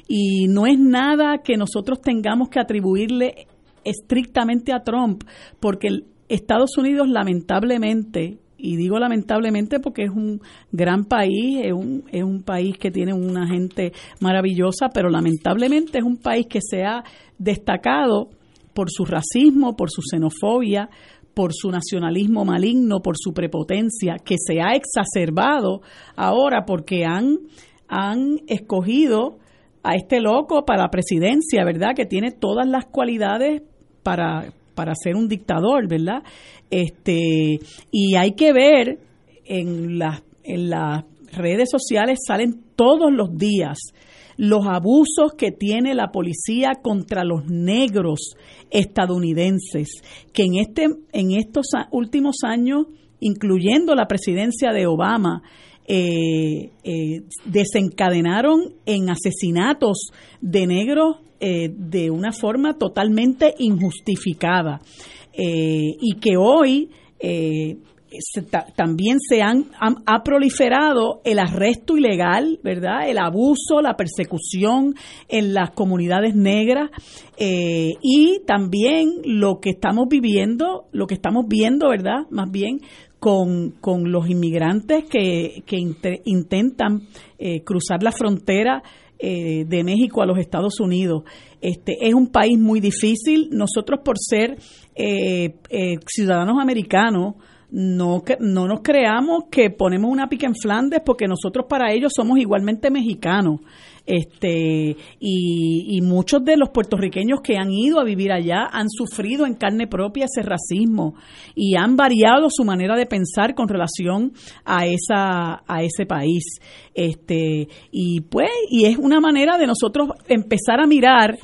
Y no es nada que nosotros tengamos que atribuirle estrictamente a Trump, porque Estados Unidos lamentablemente y digo lamentablemente porque es un gran país, es un, es un país que tiene una gente maravillosa, pero lamentablemente es un país que se ha destacado por su racismo, por su xenofobia, por su nacionalismo maligno, por su prepotencia, que se ha exacerbado ahora porque han, han escogido a este loco para la presidencia, ¿verdad? Que tiene todas las cualidades para, para ser un dictador, ¿verdad? Este, y hay que ver en las, en las redes sociales salen todos los días los abusos que tiene la policía contra los negros estadounidenses, que en este en estos últimos años, incluyendo la presidencia de Obama, eh, eh, desencadenaron en asesinatos de negros eh, de una forma totalmente injustificada. Y que hoy también se han, ha proliferado el arresto ilegal, ¿verdad? El abuso, la persecución en las comunidades negras y también lo que estamos viviendo, lo que estamos viendo, ¿verdad? Más bien con, con los inmigrantes que, que intentan eh, cruzar la frontera eh, de México a los Estados Unidos. Este es un país muy difícil. Nosotros por ser eh, ciudadanos americanos no, no nos creamos que ponemos una pica en Flandes porque nosotros para ellos somos igualmente mexicanos. Este y, muchos de los puertorriqueños que han ido a vivir allá han sufrido en carne propia ese racismo y han variado su manera de pensar con relación a esa a ese país. Este y pues y es una manera de nosotros empezar a mirar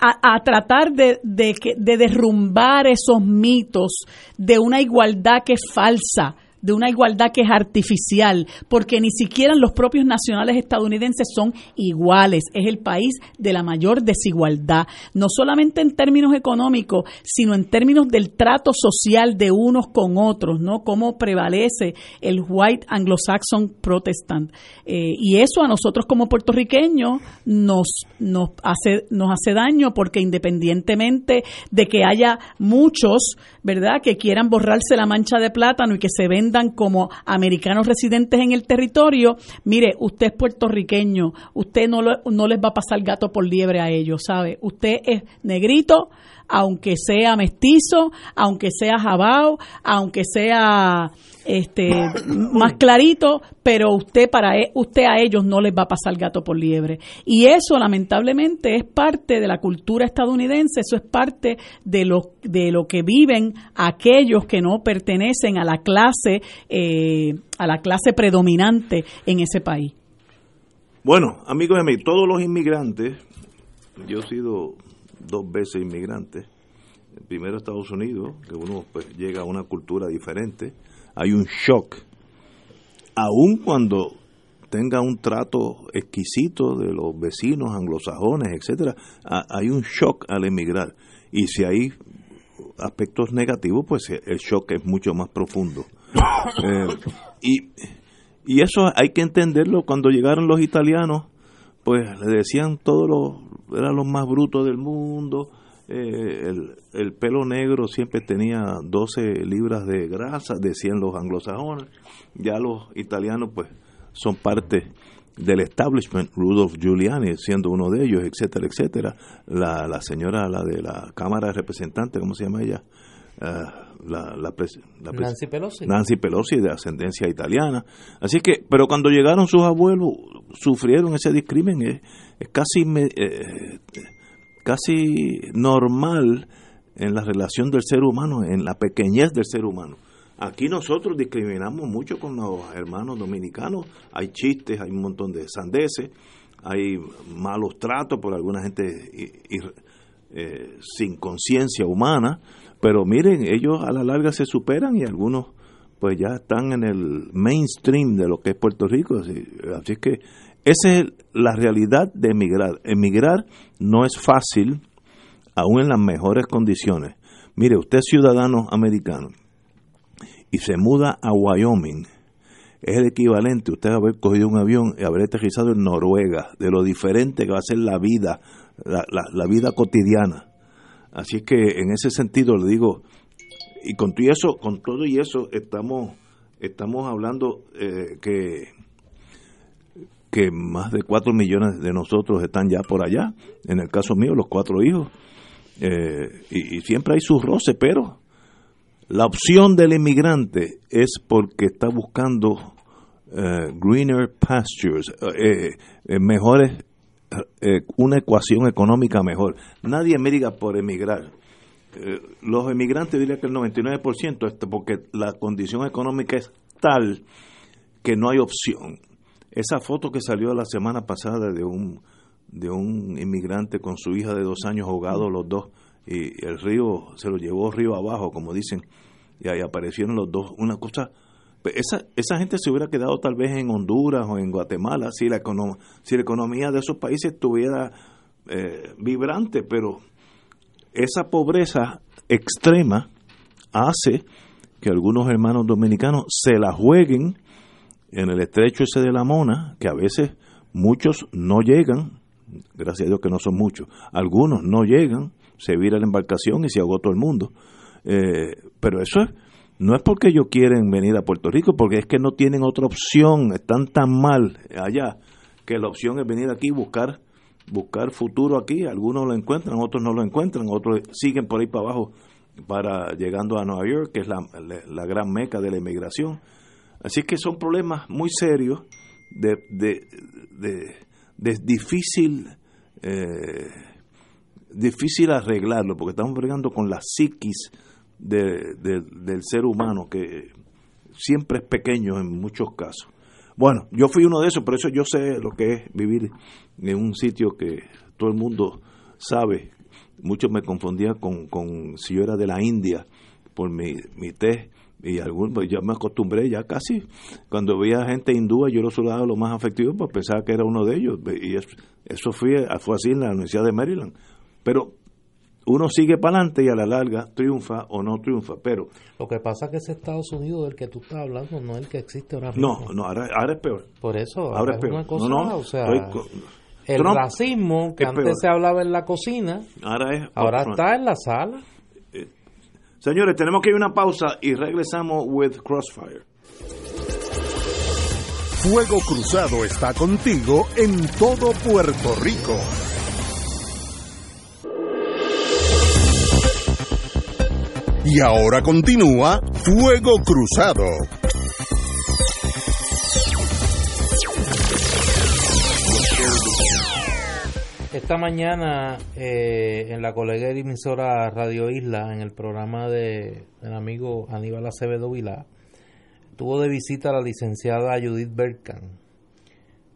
a, tratar de, de, de derrumbar esos mitos de una igualdad que es falsa de una igualdad que es artificial, porque ni siquiera los propios nacionales estadounidenses son iguales. Es el país de la mayor desigualdad, no solamente en términos económicos, sino en términos del trato social de unos con otros, ¿no? Cómo prevalece el white anglo-saxon protestant. Eh, y eso a nosotros como puertorriqueños nos, nos, hace, nos hace daño porque independientemente de que haya muchos, ¿verdad?, que quieran borrarse la mancha de plátano y que se como americanos residentes en el territorio, mire, usted es puertorriqueño, usted no, no les va a pasar gato por liebre a ellos, ¿sabe? Usted es negrito, aunque sea mestizo, aunque sea jabao, aunque sea este más clarito, pero usted para e, usted a ellos no les va a pasar gato por liebre. Y eso lamentablemente es parte de la cultura estadounidense, eso es parte de lo de lo que viven aquellos que no pertenecen a la clase eh, a la clase predominante en ese país. Bueno, amigos mí, todos los inmigrantes, yo he sido dos veces inmigrante. Primero Estados Unidos, que uno pues llega a una cultura diferente, hay un shock. Aun cuando tenga un trato exquisito de los vecinos anglosajones, etcétera, hay un shock al emigrar. Y si hay aspectos negativos, pues el shock es mucho más profundo. [COUGHS] Eh, y, y eso hay que entenderlo cuando llegaron los italianos, pues le decían todos los eran los más brutos del mundo, eh, el, pelo negro siempre tenía 12 libras de grasa, decían los anglosajones, ya los italianos pues son parte del establishment, Rudolf Giuliani siendo uno de ellos, etcétera, etcétera, la, la señora, la de la Cámara de Representantes, ¿cómo se llama ella? Ah, la, la, Nancy Pelosi. Nancy Pelosi de ascendencia italiana. Así que, pero cuando llegaron sus abuelos, sufrieron ese discrimen. Es, es casi, eh, casi normal en la relación del ser humano, en la pequeñez del ser humano. Aquí nosotros discriminamos mucho con los hermanos dominicanos. Hay chistes, hay un montón de sandeces, hay malos tratos por alguna gente eh, sin conciencia humana. Pero miren, ellos a la larga se superan y algunos pues ya están en el mainstream de lo que es Puerto Rico. Así, así que esa es la realidad de emigrar. Emigrar no es fácil, aún en las mejores condiciones. Mire, usted es ciudadano americano y se muda a Wyoming, es el equivalente usted haber cogido un avión y haber aterrizado en Noruega, de lo diferente que va a ser la vida, la, vida cotidiana. Así que en ese sentido le digo, y con todo eso, con todo y eso estamos, estamos hablando eh, que, que más de cuatro millones de nosotros están ya por allá, en el caso mío los cuatro hijos, eh, y, siempre hay sus roces, pero la opción del inmigrante es porque está buscando eh, greener pastures, eh, mejores, una ecuación económica mejor. Nadie emigra por emigrar. los emigrantes diría que el 99% es porque la condición económica es tal que no hay opción. Esa foto que salió la semana pasada de un de un inmigrante con su hija de dos años ahogados los dos y el río se lo llevó río abajo, como dicen, y ahí aparecieron los dos. Una cosa, pues esa, esa gente se hubiera quedado tal vez en Honduras o en Guatemala si la, si la economía de esos países estuviera eh, vibrante, pero esa pobreza extrema hace que algunos hermanos dominicanos se la jueguen en el estrecho ese de la Mona, que a veces muchos no llegan, gracias a Dios que no son muchos, algunos no llegan, se vira la embarcación y se todo el mundo. Eh, pero eso no es porque ellos quieren venir a Puerto Rico, porque es que no tienen otra opción, están tan mal allá, que la opción es venir aquí y buscar, buscar futuro aquí. Algunos lo encuentran, otros no lo encuentran, otros siguen por ahí para abajo para llegando a Nueva York, que es la, la, gran meca de la inmigración. Así que son problemas muy serios, de, de, de, difícil eh, difícil arreglarlo, porque estamos bregando con la psiquis de, del ser humano, que siempre es pequeño en muchos casos. Bueno, yo fui uno de esos, por eso yo sé lo que es vivir en un sitio que todo el mundo sabe. Muchos me confundían con, con si yo era de la India por mi, mi test y algún, pues ya me acostumbré ya casi. Cuando veía gente hindúa, yo lo saludaba lo más afectivo, pues pensaba que era uno de ellos. Y eso, fue, fue así en la Universidad de Maryland. Pero uno sigue para adelante y a la larga triunfa o no triunfa, pero... Lo que pasa es que ese Estados Unidos del que tú estás hablando no es el que existe ahora mismo. No, no, ahora, es peor. Por eso, ahora, es peor. no, no, o sea, el racismo que antes se hablaba en la cocina, ahora, es ahora está en la sala. Señores, tenemos que ir a una pausa y regresamos with Crossfire. Fuego Cruzado está contigo en todo Puerto Rico. Y ahora continúa Fuego Cruzado. Esta mañana eh, en la colega emisora Radio Isla, en el programa de, del amigo Aníbal Acevedo Vilá, tuvo de visita a la licenciada Judith Berkan,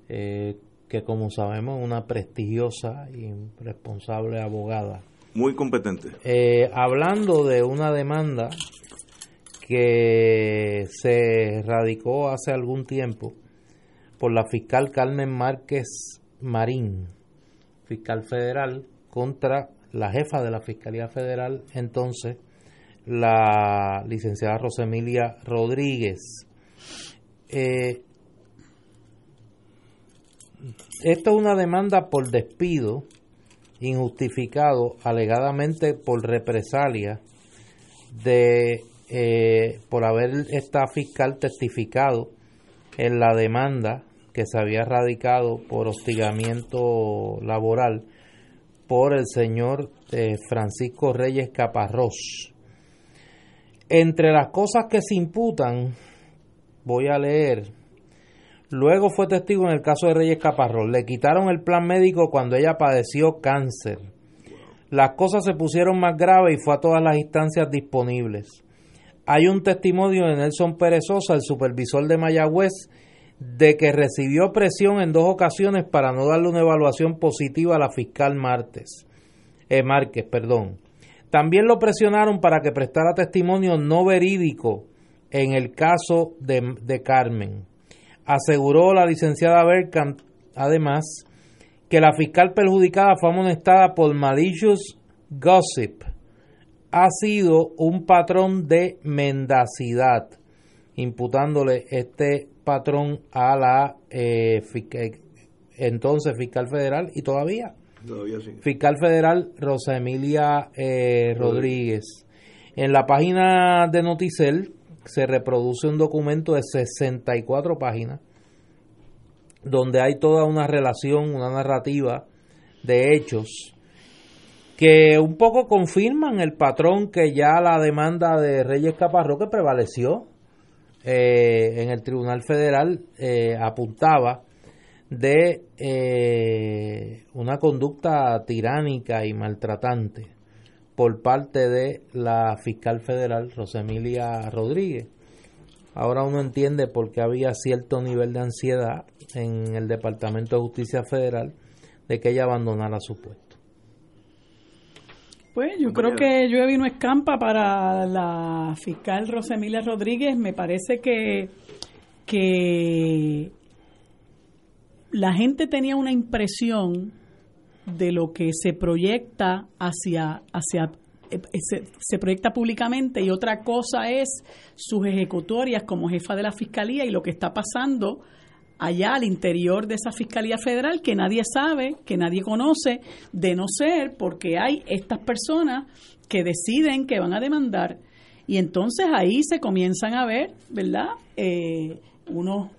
eh, que como sabemos es una prestigiosa y responsable abogada muy competente. Eh, hablando de una demanda que se radicó hace algún tiempo por la fiscal Carmen Márquez Marín, fiscal federal, contra la jefa de la Fiscalía Federal, entonces, la licenciada Rosemilia Rodríguez. Eh, esto es una demanda por despido injustificado alegadamente por represalia de eh, por haber esta fiscal testificado en la demanda que se había radicado por hostigamiento laboral por el señor eh, Francisco Reyes Caparrós. entre las cosas que se imputan, voy a leer. Luego fue testigo en el caso de Reyes Caparrós. Le quitaron el plan médico cuando ella padeció cáncer. Las cosas se pusieron más graves y fue a todas las instancias disponibles. Hay un testimonio de Nelson Perezosa, el supervisor de Mayagüez, de que recibió presión en dos ocasiones para no darle una evaluación positiva a la fiscal Martes, eh, Márquez. Perdón. También lo presionaron para que prestara testimonio no verídico en el caso de, de Carmen. Aseguró la licenciada Berkant, además, que la fiscal perjudicada fue amonestada por malicious gossip. Ha sido un patrón de mendacidad, imputándole este patrón a la eh, eh, entonces fiscal federal y todavía, fiscal federal Rosa Emilia eh, Rodríguez. En la página de Noticel se reproduce un documento de 64 páginas donde hay toda una relación, una narrativa de hechos que un poco confirman el patrón que ya la demanda de Reyes Caparro que prevaleció eh, en el Tribunal Federal eh, apuntaba de eh, una conducta tiránica y maltratante por parte de la fiscal federal Rosemilia Rodríguez. Ahora uno entiende por qué había cierto nivel de ansiedad en el Departamento de Justicia Federal de que ella abandonara su puesto. Pues yo creo que llueve y no escampa para la fiscal Rosemilia Rodríguez. Me parece que, que la gente tenía una impresión de lo que se proyecta hacia, hacia eh, se, se, proyecta públicamente y otra cosa es sus ejecutorias como jefa de la fiscalía y lo que está pasando allá al interior de esa Fiscalía Federal que nadie sabe, que nadie conoce, de no ser porque hay estas personas que deciden que van a demandar. Y entonces ahí se comienzan a ver, ¿verdad? Eh, unos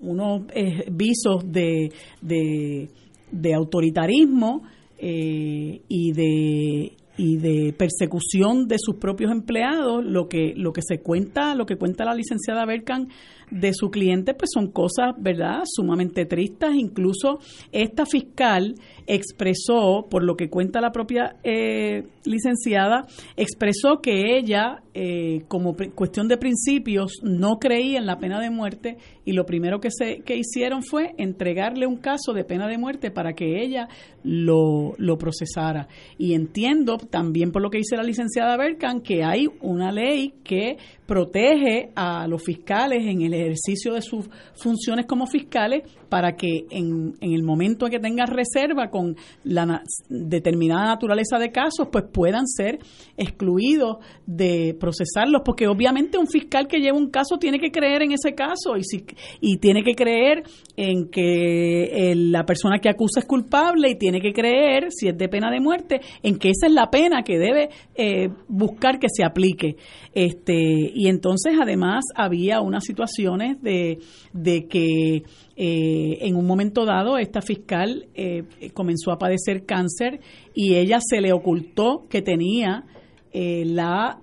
unos eh, visos de, de, autoritarismo eh, y de y de persecución de sus propios empleados, lo que lo que se cuenta, lo que cuenta la licenciada Berkan de su cliente, pues son cosas, ¿verdad?, sumamente tristes. Incluso esta fiscal expresó, por lo que cuenta la propia eh, licenciada, expresó que ella, eh, como cuestión de principios, no creía en la pena de muerte y lo primero que, se, que hicieron fue entregarle un caso de pena de muerte para que ella lo, lo procesara. Y entiendo también por lo que dice la licenciada Berkan que hay una ley que protege a los fiscales en el ejercicio de sus funciones como fiscales para que en, en el momento en que tengan reserva con la determinada naturaleza de casos, pues puedan ser excluidos de procesarlos, porque obviamente un fiscal que lleva un caso tiene que creer en ese caso y, si, y tiene que creer en que la persona que acusa es culpable y tiene que creer, si es de pena de muerte, en que esa es la pena que debe eh, buscar que se aplique. Este, y entonces además había unas situaciones de, de que eh, en un momento dado, esta fiscal eh, comenzó a padecer cáncer y ella se le ocultó que tenía eh, la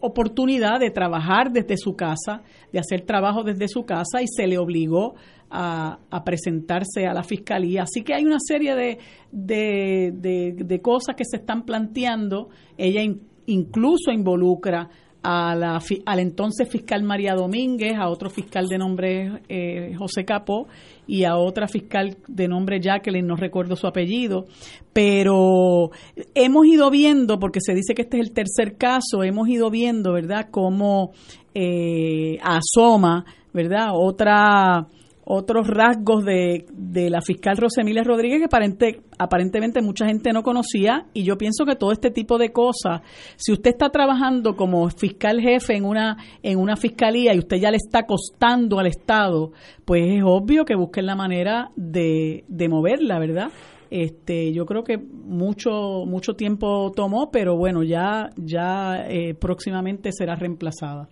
oportunidad de trabajar desde su casa, de hacer trabajo desde su casa y se le obligó a, presentarse a la fiscalía. Así que hay una serie de, de, cosas que se están planteando. Ella incluso involucra a la, al entonces fiscal María Domínguez, a otro fiscal de nombre eh, José Capó y a otra fiscal de nombre Jacqueline, no recuerdo su apellido, pero hemos ido viendo, porque se dice que este es el tercer caso, hemos ido viendo, ¿verdad?, cómo eh, asoma, ¿verdad?, otra otros rasgos de, de la fiscal Rosemilia Rodríguez que aparente, aparentemente mucha gente no conocía y yo pienso que todo este tipo de cosas, si usted está trabajando como fiscal jefe en una, en una fiscalía y usted ya le está costando al Estado, pues es obvio que busquen la manera de, de moverla, ¿verdad? Este, yo creo que mucho mucho tiempo tomó, pero bueno, ya ya eh, próximamente será reemplazada.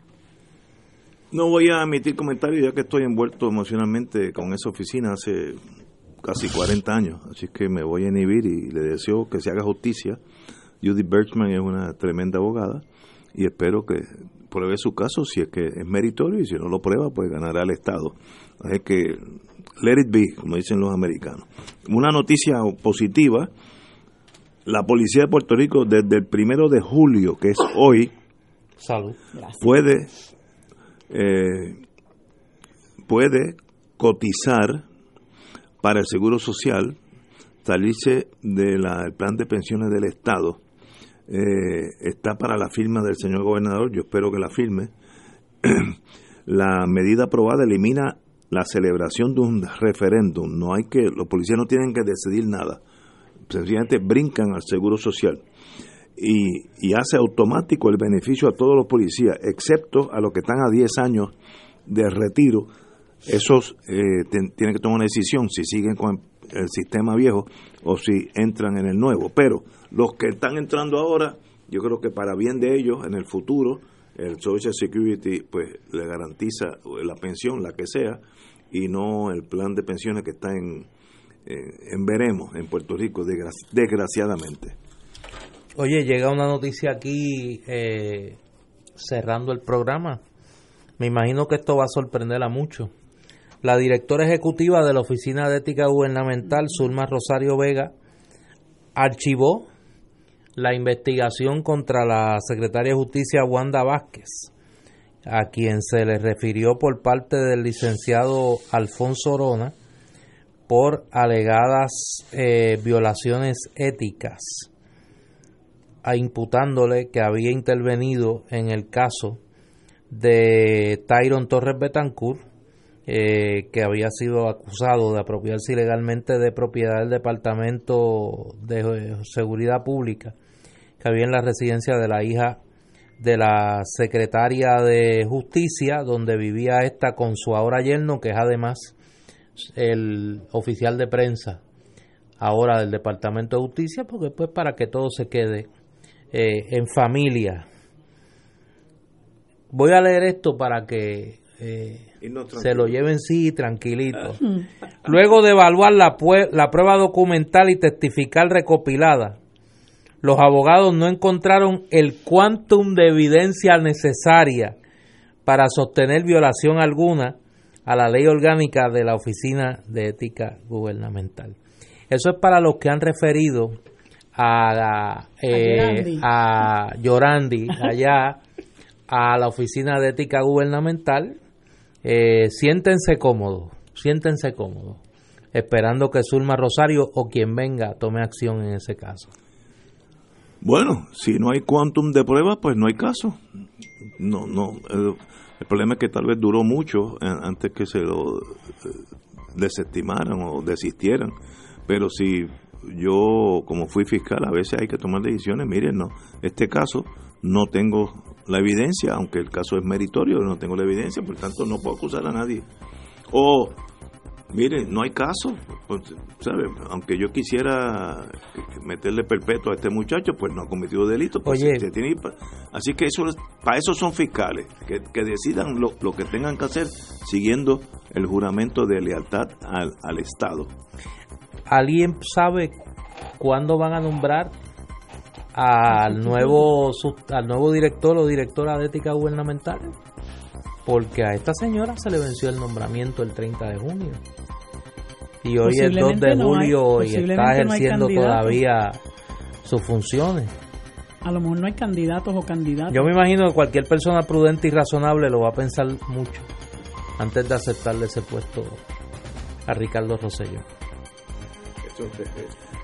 No voy a emitir comentarios ya que estoy envuelto emocionalmente con esa oficina hace casi 40 años, así que me voy a inhibir y le deseo que se haga justicia. Judy Birchman es una tremenda abogada y espero que pruebe su caso si es que es meritorio y si no lo prueba, pues ganará el Estado. Así que let it be, como dicen los americanos. Una noticia positiva, la policía de Puerto Rico desde el primero de julio, que es hoy, puede eh, puede cotizar para el Seguro Social, salirse del plan de pensiones del Estado. Eh, está para la firma del señor gobernador, yo espero que la firme. [CLEARS THROAT] la medida aprobada elimina la celebración de un referéndum. No hay que, los policías no tienen que decidir nada. Sencillamente brincan al seguro social. Y, y, hace automático el beneficio a todos los policías, excepto a los que están a 10 años de retiro. Esos eh, tienen que tomar una decisión si siguen con el sistema viejo o si entran en el nuevo. Pero los que están entrando ahora, yo creo que para bien de ellos en el futuro, el Social Security pues le garantiza la pensión, la que sea, y no el plan de pensiones que está en, en, veremos en Puerto Rico, desgraciadamente. Oye, llega una noticia aquí eh, cerrando el programa. Me imagino que esto va a sorprender a muchos. La directora ejecutiva de la Oficina de Ética Gubernamental, Zulma Rosario Vega, archivó la investigación contra la secretaria de Justicia Wanda Vázquez, a quien se le refirió por parte del licenciado Alfonso Orona por alegadas eh, violaciones éticas, a imputándole que había intervenido en el caso de Tyron Torres Betancourt, eh, que había sido acusado de apropiarse ilegalmente de propiedad del Departamento de Seguridad Pública que había en la residencia de la hija de la secretaria de Justicia, donde vivía esta con su ahora yerno, que es además el oficial de prensa ahora del Departamento de Justicia, porque pues para que todo se quede eh, en familia. Voy a leer esto para que eh, se lo lleven sí tranquilito. [LAUGHS] Luego de evaluar la, la prueba documental y testificar recopilada, los abogados no encontraron el quantum de evidencia necesaria para sostener violación alguna a la ley orgánica de la Oficina de Ética Gubernamental. Eso es para los que han referido a, eh, a Llorandi allá a la Oficina de Ética Gubernamental. Eh, siéntense cómodos, siéntense cómodos, esperando que Zulma Rosario o quien venga tome acción en ese caso. Bueno, si no hay quantum de pruebas, pues no hay caso. No, no. El, problema es que tal vez duró mucho antes que se lo eh, desestimaran o desistieran. Pero si yo, como fui fiscal, a veces hay que tomar decisiones. Miren, no, este caso no tengo la evidencia, aunque el caso es meritorio, no tengo la evidencia, por tanto no puedo acusar a nadie. O Mire, no hay caso, pues, ¿sabe? Aunque yo quisiera meterle perpetuo a este muchacho, pues no ha cometido delito. Pues tiene, así que eso para eso son fiscales, que, decidan lo, que tengan que hacer siguiendo el juramento de lealtad al, al Estado. ¿Alguien sabe cuándo van a nombrar al nuevo al nuevo director o directora de ética gubernamental? Porque a esta señora se le venció el nombramiento el 30 de junio y hoy es 2 de julio y está ejerciendo todavía sus funciones. A lo mejor no hay candidatos o candidatos. Yo me imagino que cualquier persona prudente y razonable lo va a pensar mucho antes de aceptarle ese puesto a Ricardo Rosselló.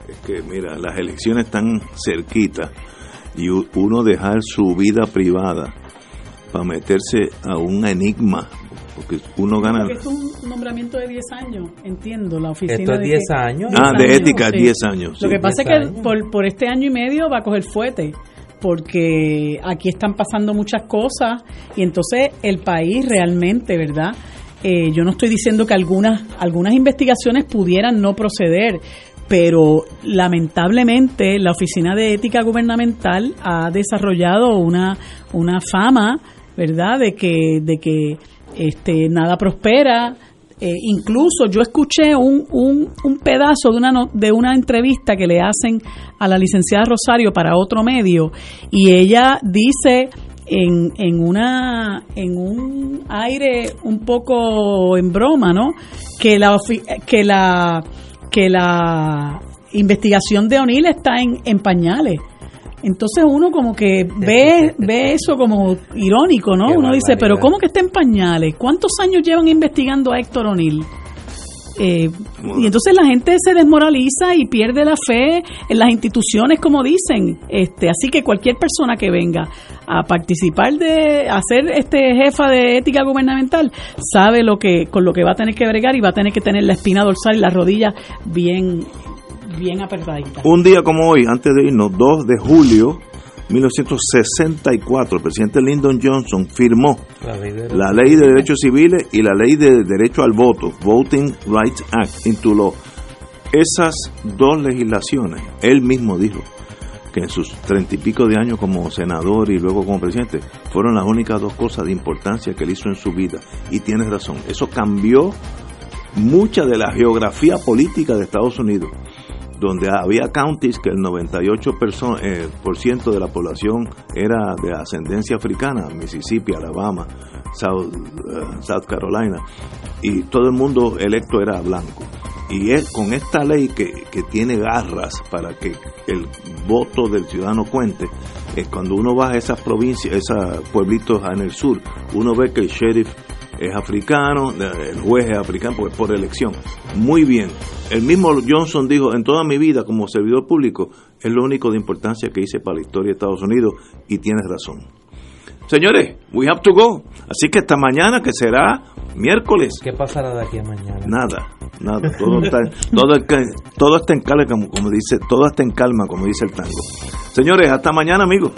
Es que, mira, las elecciones están cerquitas y uno dejar su vida privada para meterse a un enigma porque uno gana. Porque es un nombramiento de 10 años, entiendo, la oficina. Esto es 10 años. Ah, de ética, 10 años. Lo que pasa es que por, por este año y medio va a coger fuete porque aquí están pasando muchas cosas y entonces el país realmente, ¿verdad? Eh, yo no estoy diciendo que algunas, algunas investigaciones pudieran no proceder, pero lamentablemente la Oficina de Ética Gubernamental ha desarrollado una, una fama, ¿verdad?, de que, de que este, nada prospera. Eh, incluso yo escuché un, un, un, pedazo de una, de una entrevista que le hacen a la licenciada Rosario para otro medio y ella dice en, en, una, en un aire un poco en broma, ¿no? Que la, que la, que la investigación de O'Neill está en, en pañales. Entonces uno como que ve, [LAUGHS] ve eso como irónico, ¿no? uno dice, pero ¿cómo que está en pañales? ¿Cuántos años llevan investigando a Héctor O'Neill? Eh, y entonces la gente se desmoraliza y pierde la fe en las instituciones, como dicen. Este, así que cualquier persona que venga a participar de a ser este jefa de ética gubernamental sabe lo que con lo que va a tener que bregar y va a tener que tener la espina dorsal y las rodillas bien bien apretaditas. Un día como hoy, antes de irnos, 2 de julio 1964, el presidente Lyndon Johnson firmó la ley de, derechos civiles y la ley de derecho al voto, Voting Rights Act, into law. Esas dos legislaciones, él mismo dijo que en sus treinta y pico de años como senador y luego como presidente, fueron las únicas dos cosas de importancia que él hizo en su vida. Y tiene razón, eso cambió mucha de la geografía política de Estados Unidos donde había counties que el 98% eh, por ciento de la población era de ascendencia africana, Mississippi, Alabama, South, eh, South Carolina, y todo el mundo electo era blanco. Y es con esta ley que, que tiene garras para que el voto del ciudadano cuente, es cuando uno va a esas provincias, esos pueblitos en el sur, uno ve que el sheriff es africano, el juez es africano porque es por elección. Muy bien. El mismo Johnson dijo, en toda mi vida como servidor público, es lo único de importancia que hice para la historia de Estados Unidos y tienes razón. Señores, we have to go. Así que hasta mañana, que será miércoles. ¿Qué pasará de aquí a mañana? Nada, nada. Todo [LAUGHS] está, todo, está en calma, como dice, todo está en calma, como dice el tango. Señores, hasta mañana, amigos.